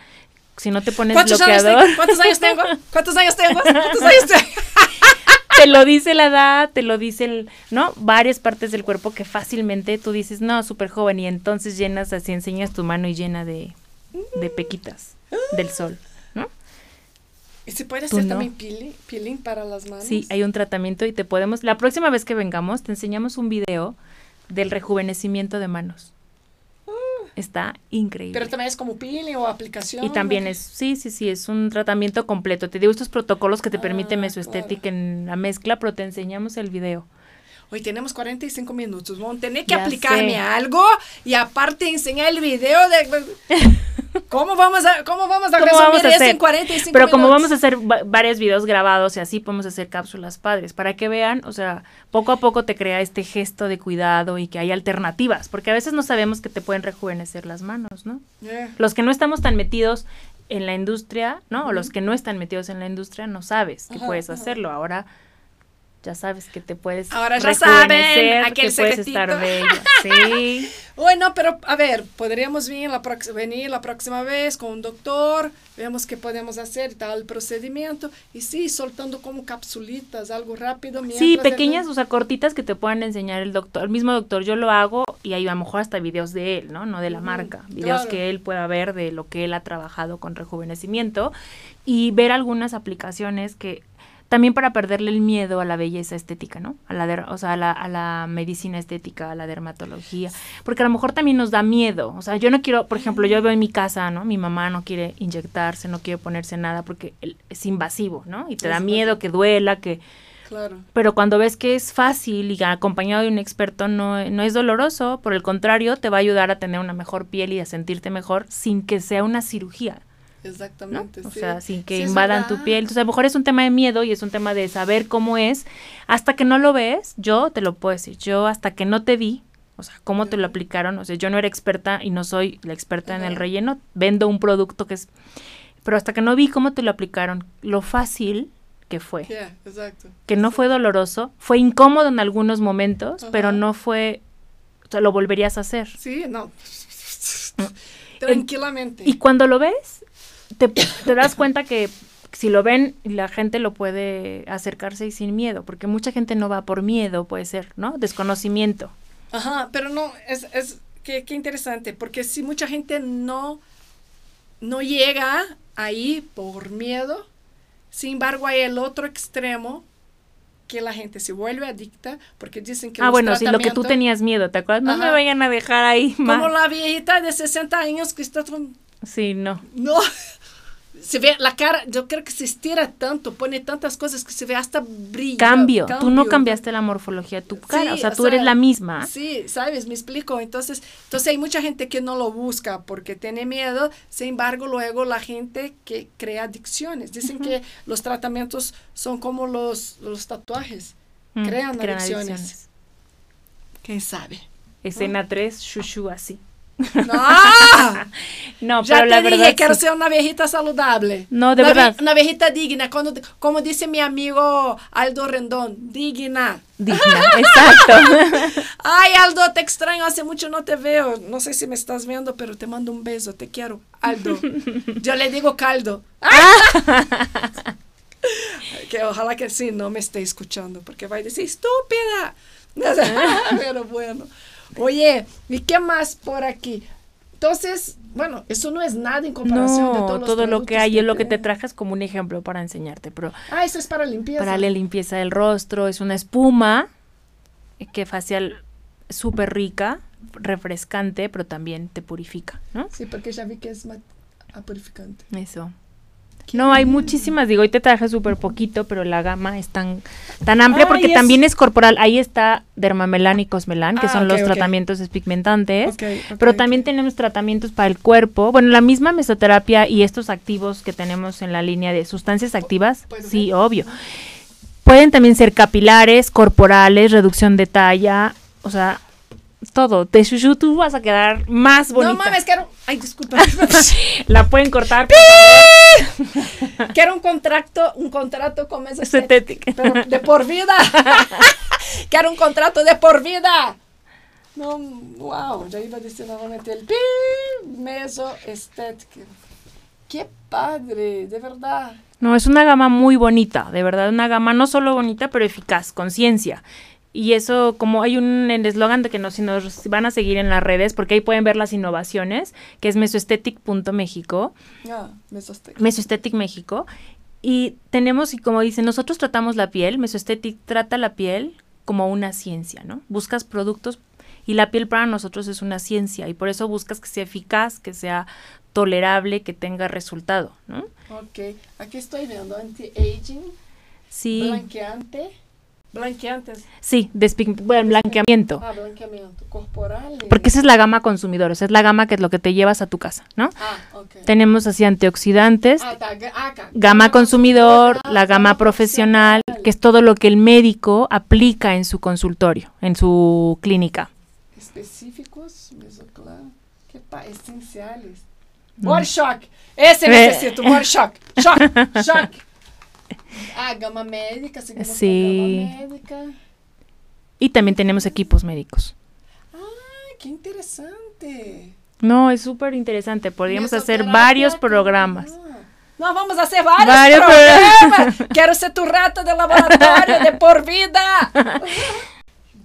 si no te pones ¿Cuántos años, bloqueador? ¿Cuántos años tengo? ¿Cuántos años tengo? ¿Cuántos años tengo? te lo dice la edad, te lo dice el, ¿no? Varias partes del cuerpo que fácilmente tú dices, no, súper joven, y entonces llenas así, enseñas tu mano y llena de, de pequitas del sol, ¿no? ¿Y se puede hacer no. también peeling, peeling para las manos? Sí, hay un tratamiento y te podemos, la próxima vez que vengamos, te enseñamos un video del rejuvenecimiento de manos. Está increíble. Pero también es como peeling o aplicación. y también es, sí, sí, sí, es un tratamiento completo. Te digo estos protocolos que te Ah, mesoestética en la mezcla, pero te enseñamos el video. Hoy tenemos 45 minutos. Vamos a tener que Ya aplicarme sé. algo y aparte enseñar el video de... ¿Cómo vamos a, cómo vamos a ¿Cómo vamos a hacer? en 45 Pero como vamos a hacer va- varios videos grabados y así podemos hacer cápsulas padres para que vean, o sea, poco a poco te crea este gesto de cuidado y que hay alternativas, porque a veces no sabemos que te pueden rejuvenecer las manos, ¿no? Yeah. Los que no estamos tan metidos en la industria, ¿no? O los que no están metidos en la industria no sabes que puedes hacerlo. Ahora ya sabes que te puedes Ahora ya saben, aquel que puedes estar bella. Sí. Bueno, pero a ver, podríamos venir la, venir la próxima vez con un doctor, vemos qué podemos hacer y tal procedimiento. Y sí, soltando como capsulitas, algo rápido. Sí, mientras el- pequeñas, o sea, cortitas que te puedan enseñar el doctor. El mismo doctor, yo lo hago y hay a lo mejor hasta videos de él, ¿no? No de la marca. Videos claro. que él pueda ver de lo que él ha trabajado con rejuvenecimiento y ver algunas aplicaciones que también para perderle el miedo a la belleza estética, ¿no? A la, der- o sea, a la, a la medicina estética, a la dermatología, porque a lo mejor también nos da miedo, o sea, yo no quiero, por ejemplo, yo veo en mi casa, ¿no? Mi mamá no quiere inyectarse, no quiere ponerse nada porque es invasivo, ¿no? Y te da miedo que duela, que Claro. pero cuando ves que es fácil y acompañado de un experto no, no es doloroso, por el contrario, te va a ayudar a tener una mejor piel y a sentirte mejor sin que sea una cirugía, ¿no? Exactamente. O sí. sea, sin que Sí, invadan tu piel. Entonces, a lo mejor es un tema de miedo y es un tema de saber cómo es. Hasta que no lo ves, yo te lo puedo decir, yo hasta que no te vi, o sea, cómo te lo aplicaron, o sea, yo no era experta y no soy la experta en el relleno, vendo un producto que es... Pero hasta que no vi cómo te lo aplicaron, lo fácil que fue Yeah, exacto. que no fue doloroso, fue incómodo en algunos momentos, Ajá. pero no fue, o sea, lo volverías a hacer. Sí, no. Tranquilamente. Y cuando lo ves, te, das cuenta que si lo ven, la gente lo puede acercarse y sin miedo, porque mucha gente no va por miedo, puede ser, ¿no? Desconocimiento. Ajá, pero no, es, es qué, qué interesante, porque si mucha gente no, no llega ahí por miedo, sin embargo hay el otro extremo que la gente se vuelve adicta porque dicen que Ah, bueno, sí, lo que tú tenías miedo, ¿te acuerdas? No me Ajá. vayan a dejar ahí más. como la viejita de 60 años que está con- Sí, no. no se ve la cara, yo creo que se estira tanto, pone tantas cosas que se ve hasta brillo. Cambio. Tú no cambio. cambiaste la morfología de tu cara, o Sí, sea, o tú eres sea, la misma. Sí, sabes, me explico. Entonces, entonces hay mucha gente que no lo busca porque tiene miedo. Sin embargo, luego la gente que crea adicciones. Dicen que los tratamientos son como los, los tatuajes. Mm, crean crean adicciones. adicciones. ¿Quién sabe? Escena 3, shushu así. ¡Ah! No, Ya pero la te dije, verdad quiero sí. ser una viejita saludable. No, de Una verdad. vie- Una viejita digna. Cuando, como dice mi amigo Aldo Rendón, digna. digna, exacto. Ay, Aldo, te extraño, hace mucho no te veo. No sé si me estás viendo, pero te mando un beso, te quiero, Aldo. Yo le digo caldo. que ojalá que sí, no me esté escuchando, porque va a decir, estúpida. pero bueno. Oye, ¿y qué más por aquí? Entonces, bueno, eso no es nada en comparación de No, todos los todo lo que hay es lo que te es como un ejemplo para enseñarte, pero Ah, eso es para limpieza. para la limpieza del rostro es una espuma que facial súper rica, refrescante, pero también te purifica, ¿no? Sí, porque ya vi que es más purificante. Eso. No, hay muchísimas, digo, hoy te traje súper poquito, pero la gama es tan, tan amplia Ay, porque es- también es corporal. Ahí está Dermamelan y Cosmelan, que Ah, son los tratamientos despigmentantes. Pero también tenemos tratamientos para el cuerpo. Bueno, la misma mesoterapia y estos activos que tenemos en la línea de sustancias activas, ¿Puedo sí, ver? obvio. Pueden también ser capilares, corporales, reducción de talla, o sea, todo. De Shushu tú vas a quedar más bonita. No mames, quiero. Ay, disculpa. La pueden cortar. quiero un contrato, un contrato con esa Estética. pero de por vida. quiero un contrato de por vida. No, wow, ya iba a decir nuevamente el pi, meso estética. Qué padre, de verdad. No, es una gama muy bonita, de verdad, una gama no solo bonita, pero eficaz, conciencia. Y eso, como hay un el eslogan de que nos, si nos van a seguir en las redes, porque ahí pueden ver las innovaciones, que es mesoesthetic.mexico, Ah, mesoestética. Mesoesthetic México. Y tenemos, y como dicen, nosotros tratamos la piel, Mesoesthetic trata la piel como una ciencia, ¿no? Buscas productos y la piel para nosotros es una ciencia y por eso buscas que sea eficaz, que sea tolerable, que tenga resultado, ¿no? Ok, aquí estoy viendo anti-aging, Sí, blanqueante, blanqueantes, sí, bueno, blanqueamiento. ah, blanqueamiento corporal. y- Porque esa es la gama consumidor, o sea, es la gama que es lo que te llevas a tu casa, ¿no? Ah, ok. Tenemos así antioxidantes, Ah, está, ga- acá. gama consumidor, ah, la gama profesional, que es todo lo que el médico aplica en su consultorio, en su clínica. Específicos, que pa, esenciales. Mm. Body shock. Esse É. necessito, body shock. Shock, shock. Ah, gama médica, seguimos con Sí. gama médica. Y también tenemos equipos médicos. Ah, qué interesante. No, es súper interesante. Podríamos hacer varios programas. Ah. No, vamos a hacer varios, Varios programas. Quiero ser tu rata de laboratorio de por vida.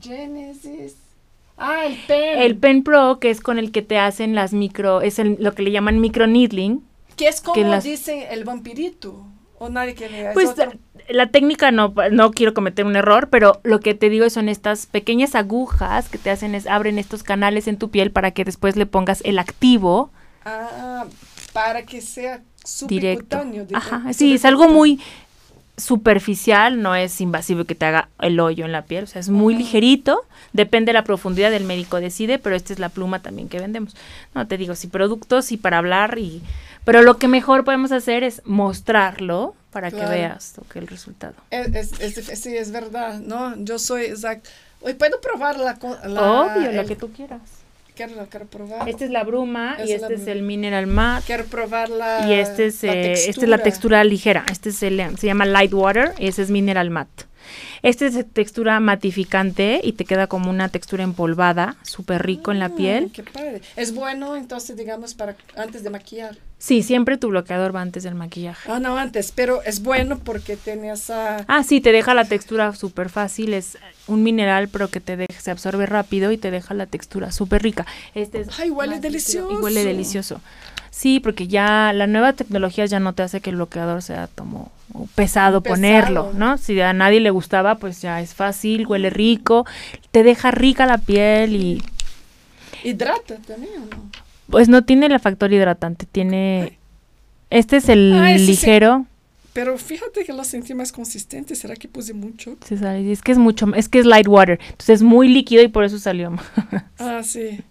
Genesis. Ah, el pen. El Pen Pro, que es con el que te hacen las micro, es el- lo que le llaman micro needling. que es como que las- dicen el vampirito. O nadie que le Pues la técnica no, no quiero cometer un error, pero lo que te digo son estas pequeñas agujas que te hacen es abren estos canales en tu piel para que después le pongas el activo Ah, para que sea directo. subcutáneo. de- Ajá, sí, es algo muy superficial, no es invasivo que te haga el hoyo en la piel, o sea, es muy ligerito, depende de la profundidad, el médico decide, pero esta es la pluma también que vendemos. No, te digo, sí, productos y para hablar y... Pero lo que mejor podemos hacer es mostrarlo para Claro. que veas lo que el resultado. Es, es, es- sí, es verdad, ¿no? Yo soy exacto. Hoy puedo probar la. la Obvio, lo que tú quieras. Quiero, quiero probar. Esta es la bruma y este es el mineral matte. Quiero probar la. Y este es, la eh, esta es la textura ligera. Este es el, se llama light water y ese es mineral matte. Este es de textura matificante y te queda como una textura empolvada, súper rico en la Mm, piel. Qué padre. Es bueno, entonces, digamos, para antes de maquillar. Sí, siempre tu bloqueador va antes del maquillaje. Ah, no, antes, pero es bueno porque tiene esa. Ah, sí, te deja la textura súper fácil. Es un mineral, pero que te deja, se absorbe rápido y te deja la textura súper rica. Este es Ay, huele delicioso. Y huele delicioso. Sí, porque ya la nueva tecnología ya no te hace que el bloqueador sea como pesado, Pesado. ponerlo, ¿no? Si a nadie le gustaba, pues ya es fácil, huele rico, te deja rica la piel y Hidrata también, ¿o no? Pues no tiene el factor hidratante, tiene... Este es el Ah, sí. ligero, Pero fíjate que lo sentí más consistente. ¿Será que puse mucho? se sale- es que es mucho, es que es light water, entonces es muy líquido y por eso salió más. Ah, sí.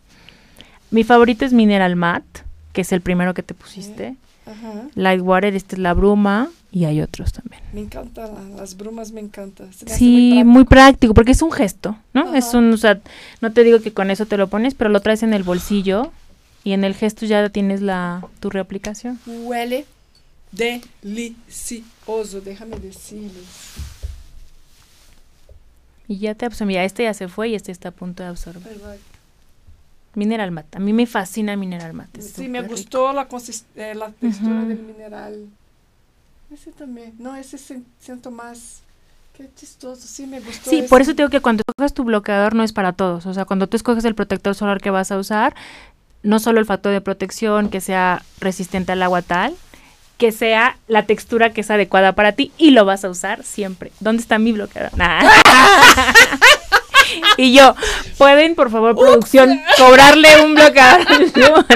Mi favorito es Mineral Matte, que es el primero que te pusiste. Ajá. Light water, esta es la bruma y hay otros también. Me encantan la- las brumas, me encantan. Sí, práctico. muy práctico, porque es un gesto, ¿no? Es un, o sea, no te digo que con eso te lo pones, pero lo traes en el bolsillo y en el gesto ya tienes la tu reaplicación. Huele delicioso, déjame decirles. Y ya te absorbe. Mira, este ya se fue y este está a punto de absorber. Mineral Matte. A mí me fascina Mineral Matte. es Sí, me rico. gustó la, eh, la textura del mineral. Ese también. No, ese se- siento más. Qué chistoso. Sí, me gustó. Sí, ese. por eso te digo que cuando escoges tu bloqueador no es para todos. O sea, cuando tú escoges el protector solar que vas a usar, no solo el factor de protección, que sea resistente al agua tal, que sea la textura que es adecuada para ti y lo vas a usar siempre. ¿Dónde está mi bloqueador? Nah. y yo, ¿pueden, por favor, producción, cobrarle un bloqueador?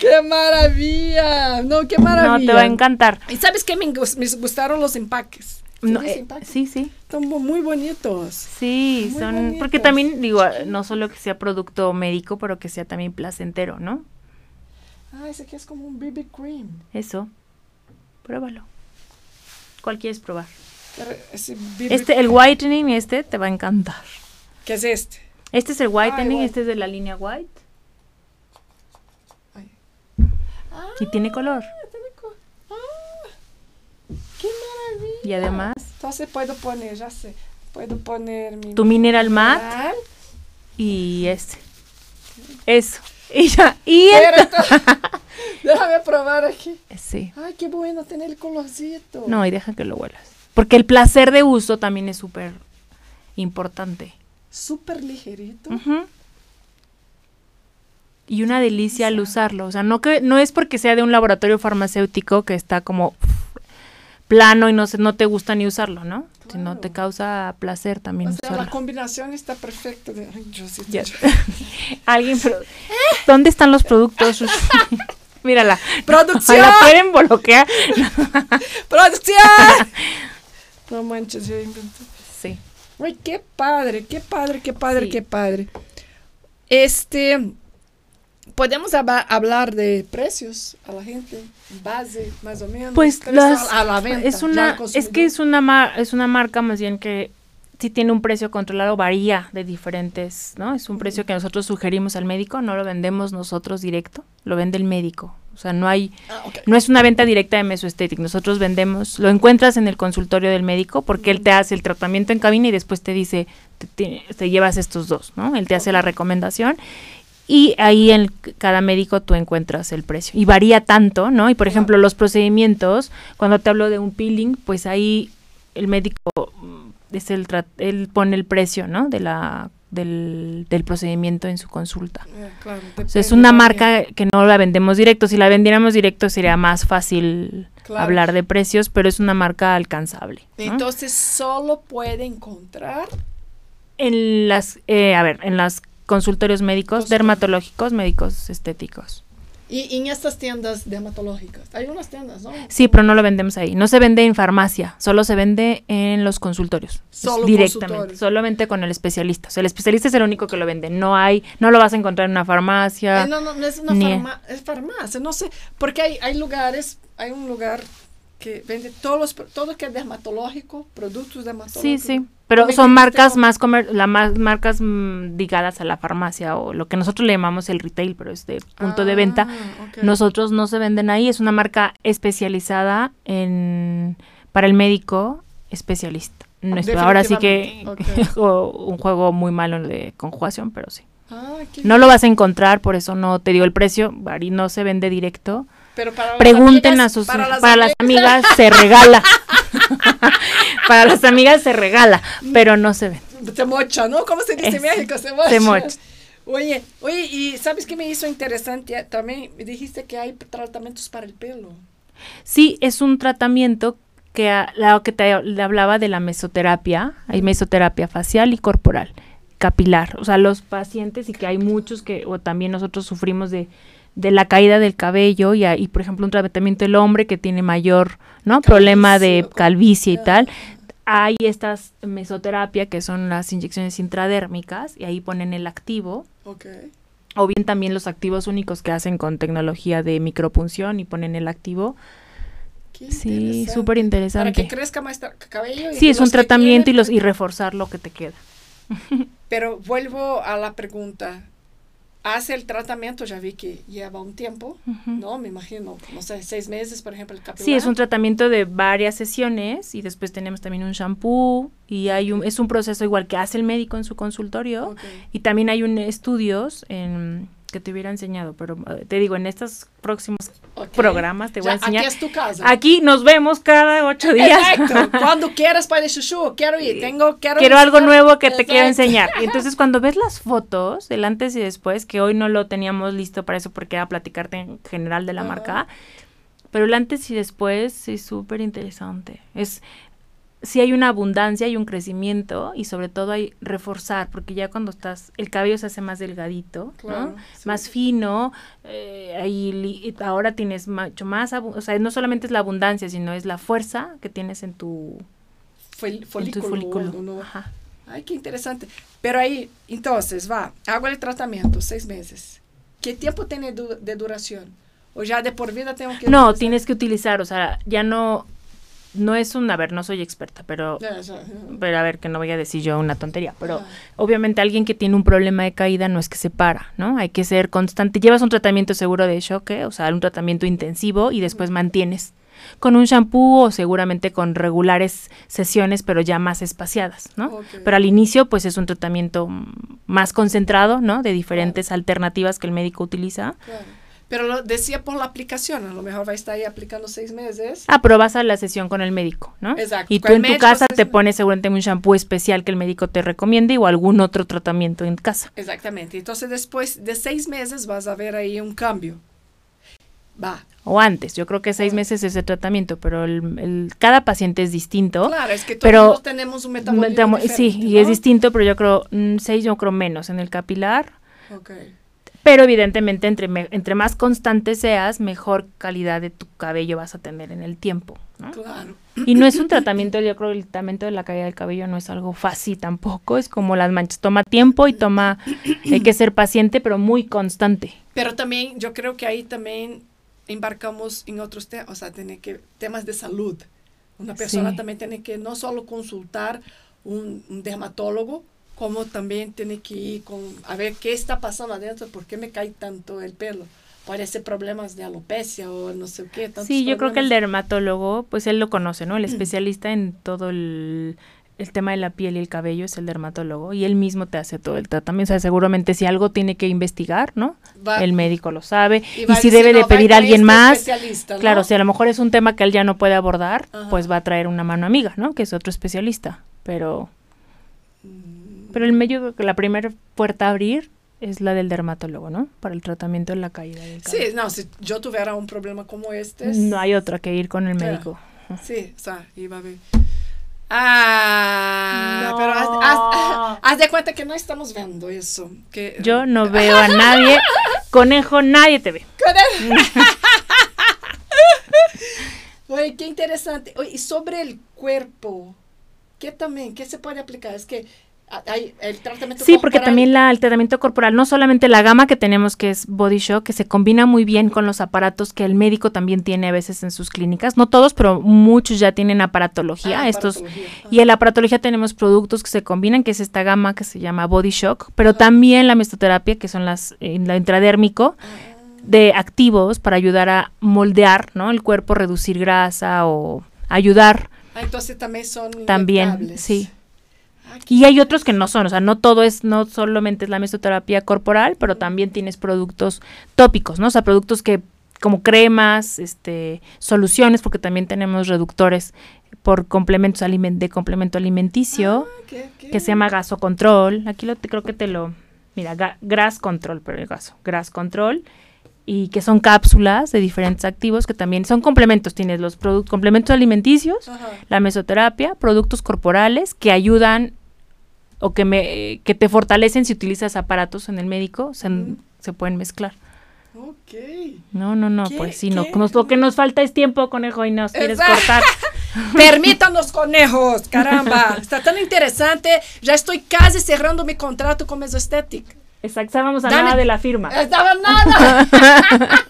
¡Qué maravilla! No, qué maravilla. no, te va a encantar. ¿Y sabes qué? Me, me gustaron los empaques. No, ¿Tienes eh, sí, sí. Mu- muy bonitos. Sí, Muy son bonitos. porque también digo, no solo que sea producto médico, pero que sea también placentero, ¿no? Ah, ese aquí es como un BB cream. Eso. Pruébalo. ¿Cuál quieres probar? Este, el whitening, este te va a encantar. ¿Qué es este? Este es el whitening, white. este es de la línea white. Ay. Ah, Y tiene color. tiene co- ah, ¡Qué! Y además, Entonces puedo poner, ya sé. Puedo poner mi. tu mineral mineral. y este. Eso. Y ya. Y entonces, Déjame probar aquí. Sí. Ay, qué bueno tener el colorcito. No, y deja que lo huelas. Porque el placer de uso también es súper importante. Súper ligerito. Ujú. Y una delicia al usarlo. O sea, no que no es porque sea de un laboratorio farmacéutico que está como plano y no se, no te gusta ni usarlo, ¿no? Claro. te causa placer también O sea, la combinación está perfecta. de- Ay, yo sí- Ya. Alguien, pero- ¿dónde están los productos? Mírala. ¡Producción! La pueden bloquear. ¡Producción! no manches, yo inventé. Sí. Ay, qué padre, qué padre, qué padre, Sí. qué padre. Este, podemos hablar de precios a la gente, base, más o menos. Pues las, a, la venta. es una, es que es una, mar- es una marca más bien que sí tiene un precio controlado, varía de diferentes, ¿no? Es un precio que nosotros sugerimos al médico, no lo vendemos nosotros directo, lo vende el médico. O sea, no hay, ah, no es una venta directa de Mesoesthetic. Nosotros vendemos, lo encuentras en el consultorio del médico porque él te hace el tratamiento en cabina y después te dice, te, llevas estos dos, ¿no? Él te hace la recomendación y ahí en cada médico tú encuentras el precio. Y varía tanto, ¿no? Y por ejemplo, los procedimientos, cuando te hablo de un peeling, pues ahí el médico mm, es el él pone el precio, ¿no? De la del, del procedimiento en su consulta. Ah, es una marca que no la vendemos directo. Si la vendiéramos directo sería más fácil hablar de precios, pero es una marca alcanzable. Entonces solo puede encontrar en las, eh, a ver, en los consultorios médicos, dermatológicos, médicos estéticos. Y en estas tiendas dermatológicas, hay unas tiendas, ¿no? Sí, pero no lo vendemos ahí. No se vende en farmacia, solo se vende en los consultorios. Solo directamente, solamente con el especialista. O sea, el especialista es el único que lo vende. No hay, no lo vas a encontrar en una farmacia. Eh, no, no, no es una farmacia, es farmacia, no sé, porque hay, hay lugares, hay un lugar que vende todos los, todo que es dermatológico, productos dermatológicos. Sí, sí. Pero son marcas más, comer la más marcas mm, ligadas a la farmacia o lo que nosotros le llamamos el retail, pero es de punto de venta. Ah, nosotros no se venden ahí, es una marca especializada en para el médico especialista. ahora sí que un juego muy malo de conjugación, pero sí. Ah, no lo vas a encontrar, por eso no te digo el precio, no se vende directo. Pero para Pregunten a sus para, las, amigas se regala. para las amigas se regala, pero no se ve. Se mocha, ¿no? ¿Cómo se dice en México? Se mocha. Se mocha. Oye, oye, y ¿sabes qué me hizo interesante? También dijiste que hay tratamientos para el pelo. Sí, es un tratamiento que a, la que te hablaba de la mesoterapia, hay mesoterapia facial y corporal, capilar, o sea, los pacientes y que hay muchos que o también nosotros sufrimos de de la caída del cabello y, y por ejemplo un tratamiento del hombre que tiene mayor no problema de calvicie y tal. Hay estas mesoterapia que son las inyecciones intradérmicas y ahí ponen el activo. O bien también los activos únicos que hacen con tecnología de micropunción y ponen el activo. Sí súper interesante para que crezca más cabello sí es un tratamiento y los y reforzar lo que te queda. Pero vuelvo a la pregunta hace el tratamiento, ya vi que lleva un tiempo, ¿no? Me imagino, no sé, seis meses, por ejemplo, el capilar. Sí, es un tratamiento de varias sesiones y después tenemos también un shampoo y hay un, es un proceso igual que hace el médico en su consultorio y también hay un estudios en que te hubiera enseñado, pero eh, te digo, en estos próximos programas te voy a enseñar. Aquí es tu casa. Aquí nos vemos cada ocho días. Exacto. Cuando quieras, Padre Shushu, quiero ir, tengo, quiero Quiero algo nuevo que te quiero enseñar. Y entonces cuando ves las fotos, del antes y después, que hoy no lo teníamos listo para eso porque era platicarte en general de la marca, pero el antes y después es súper interesante. Es, si hay una abundancia y un crecimiento y sobre todo hay reforzar, porque ya cuando estás, el cabello se hace más delgadito, más fino, eh, ahí, ahora tienes mucho más, o sea, no solamente es la abundancia, sino es la fuerza que tienes en tu, folículo. Ay, qué interesante. Pero ahí, entonces, va, hago el tratamiento, seis meses. ¿Qué tiempo tiene de duración? ¿O ya de por vida tengo que... No, tienes que utilizar, o sea, ya no no es un, a ver, no soy experta, pero, pero a ver, que no voy a decir yo una tontería, pero obviamente alguien que tiene un problema de caída no es que se para, ¿no? Hay que ser constante. Llevas un tratamiento seguro de choque, o sea, un tratamiento intensivo y después mantienes con un shampoo o seguramente con regulares sesiones, pero ya más espaciadas, ¿no? Pero al inicio, pues es un tratamiento más concentrado, ¿no? De diferentes alternativas que el médico utiliza. Pero lo decía por la aplicación, a lo mejor va a estar ahí aplicando seis meses. Ah, pero vas a la sesión con el médico, ¿no? Exacto. Y tú en tu casa te pones seguramente un shampoo especial que el médico te recomiende o algún otro tratamiento en casa. Exactamente. Entonces después de seis meses vas a ver ahí un cambio. Va. O antes, yo creo que seis meses es el tratamiento, pero el, cada paciente es distinto. Claro, es que todos tenemos un metabolismo Sí, y es distinto, pero yo creo mm, seis, yo creo menos en el capilar. Okay. Pero evidentemente entre, entre más constante seas, mejor calidad de tu cabello vas a tener en el tiempo. Claro. Y no es un tratamiento, yo creo que el tratamiento de la caída del cabello no es algo fácil tampoco, es como las manchas, toma tiempo y toma, hay que ser paciente, pero muy constante. Pero también yo creo que ahí también embarcamos en otros temas, o sea, tiene que, temas de salud. Una persona también tiene que no solo consultar un dermatólogo, como también tiene que ir con, a ver qué está pasando adentro, por qué me cae tanto el pelo. ser problemas de alopecia o no sé qué. Sí, yo creo que el dermatólogo, pues él lo conoce, ¿no? El especialista en todo el, el tema de la piel y el cabello es el dermatólogo y él mismo te hace todo el tratamiento. O sea, seguramente si algo tiene que investigar, ¿no? el médico lo sabe. Y, si debe de pedir a alguien este más, claro, si a lo mejor es un tema que él ya no puede abordar, pues va a traer una mano amiga, ¿no? Que es otro especialista. Pero, mm. Pero el medio, la primera puerta a abrir es la del dermatólogo, ¿no? Para el tratamiento de la caída del cabello. Sí, no, si yo tuviera un problema como este... No hay otra que ir con el médico. Sí, o sea, iba a ver... Ah, pero haz, de cuenta que no estamos viendo eso. Que, Yo no veo a nadie. Conejo, nadie te ve. Oye, qué interesante. Oye, y sobre el cuerpo, ¿qué también? ¿Qué se puede aplicar? Es que el tratamiento sí, porque también la, el tratamiento corporal, no solamente la gama que tenemos que es Body Shock, que se combina muy bien con los aparatos que el médico también tiene a veces en sus clínicas, no todos, pero muchos ya tienen aparatología, ah, estos y en la aparatología tenemos productos que se combinan, que es esta gama que se llama Body Shock, pero también la mesoterapia, que son las en la intradérmico ah. de activos para ayudar a moldear, ¿no? El cuerpo, reducir grasa o ayudar. Ah, entonces también son También, sí. Y hay otros que no son, o sea, no todo es, no solamente es la mesoterapia corporal, pero también tienes productos tópicos, ¿no? O sea, productos que como cremas, este, soluciones, porque también tenemos reductores por complementos aliment de complemento alimenticio, ah, que se llama gasocontrol. Aquí lo, creo que te lo, mira, gras control, pero el gaso, gras control y que son cápsulas de diferentes activos que también son complementos. Tienes los complementos alimenticios, la mesoterapia, productos corporales que ayudan o que, me, que te fortalecen si utilizas aparatos en el médico, se, se pueden mezclar. Ok. No, no, no, pues sí, no, lo que nos falta es tiempo, conejo, y nos quieres cortar. Permítanos, conejos, caramba, está tan interesante. Ya estoy casi cerrando mi contrato con Mesoesthetic. Exacto, estábamos a nada de la firma. Estaba nada.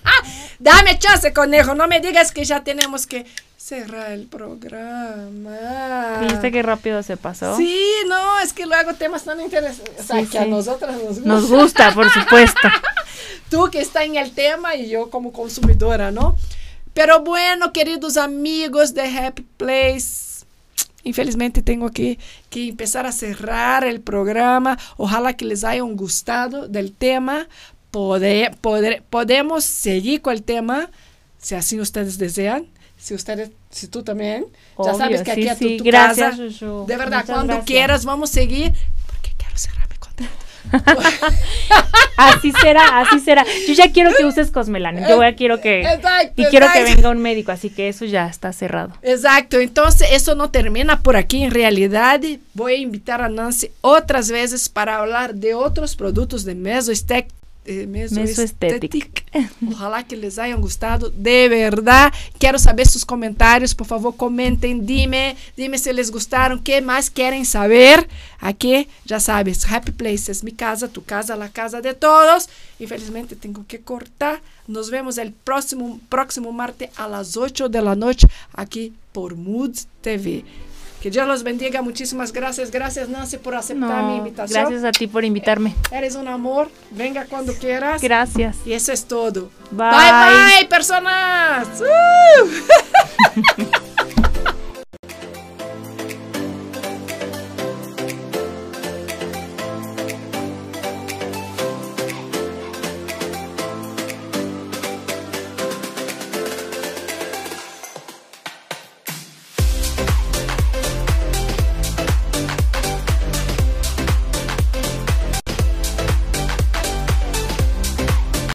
Dame chance, conejo, no me digas que ya tenemos que cerrar el programa. ¿Viste qué rápido se pasó? Sí, no, es que luego temas tan interesantes. O sea, que a nosotras nos gusta. Nos gusta, por supuesto. Tú que estás en el tema y yo como consumidora, ¿no? Pero bueno, queridos amigos de Happy Place, infelizmente tengo que, que empezar a cerrar el programa. Ojalá que les haya gustado del tema. Poder, poder, podemos seguir con el tema, si así ustedes desean si ustedes, si tú también, ya sabes que aquí a tu, gracias, casa, de verdad, cuando quieras vamos a seguir, porque quiero cerrar. así será, así será. Yo ya quiero que uses Cosmelan. Yo ya quiero que y quiero que venga un médico, así que eso ya está cerrado. Exacto. Entonces, eso no termina por aquí en realidad. Voy a invitar a Nancy otras veces para hablar de otros productos de Mesoestec eh, Mesoestética. Ojalá que les hayan gustado, de verdad. Quiero saber sus comentarios, por favor, comenten, dime, dime si les gustaron, qué más quieren saber. Aquí, ya sabes, Happy Place es mi casa, tu casa, la casa de todos. Infelizmente tengo que cortar. Nos vemos el próximo, próximo martes a las 8 de la noche aquí por Mood TV. Que Dios los bendiga. Muchísimas gracias. Gracias, Nancy, por aceptar mi invitación. Gracias a ti por invitarme. Eres un amor. Venga cuando quieras. Gracias. Y eso es todo. Bye, bye, bye personas.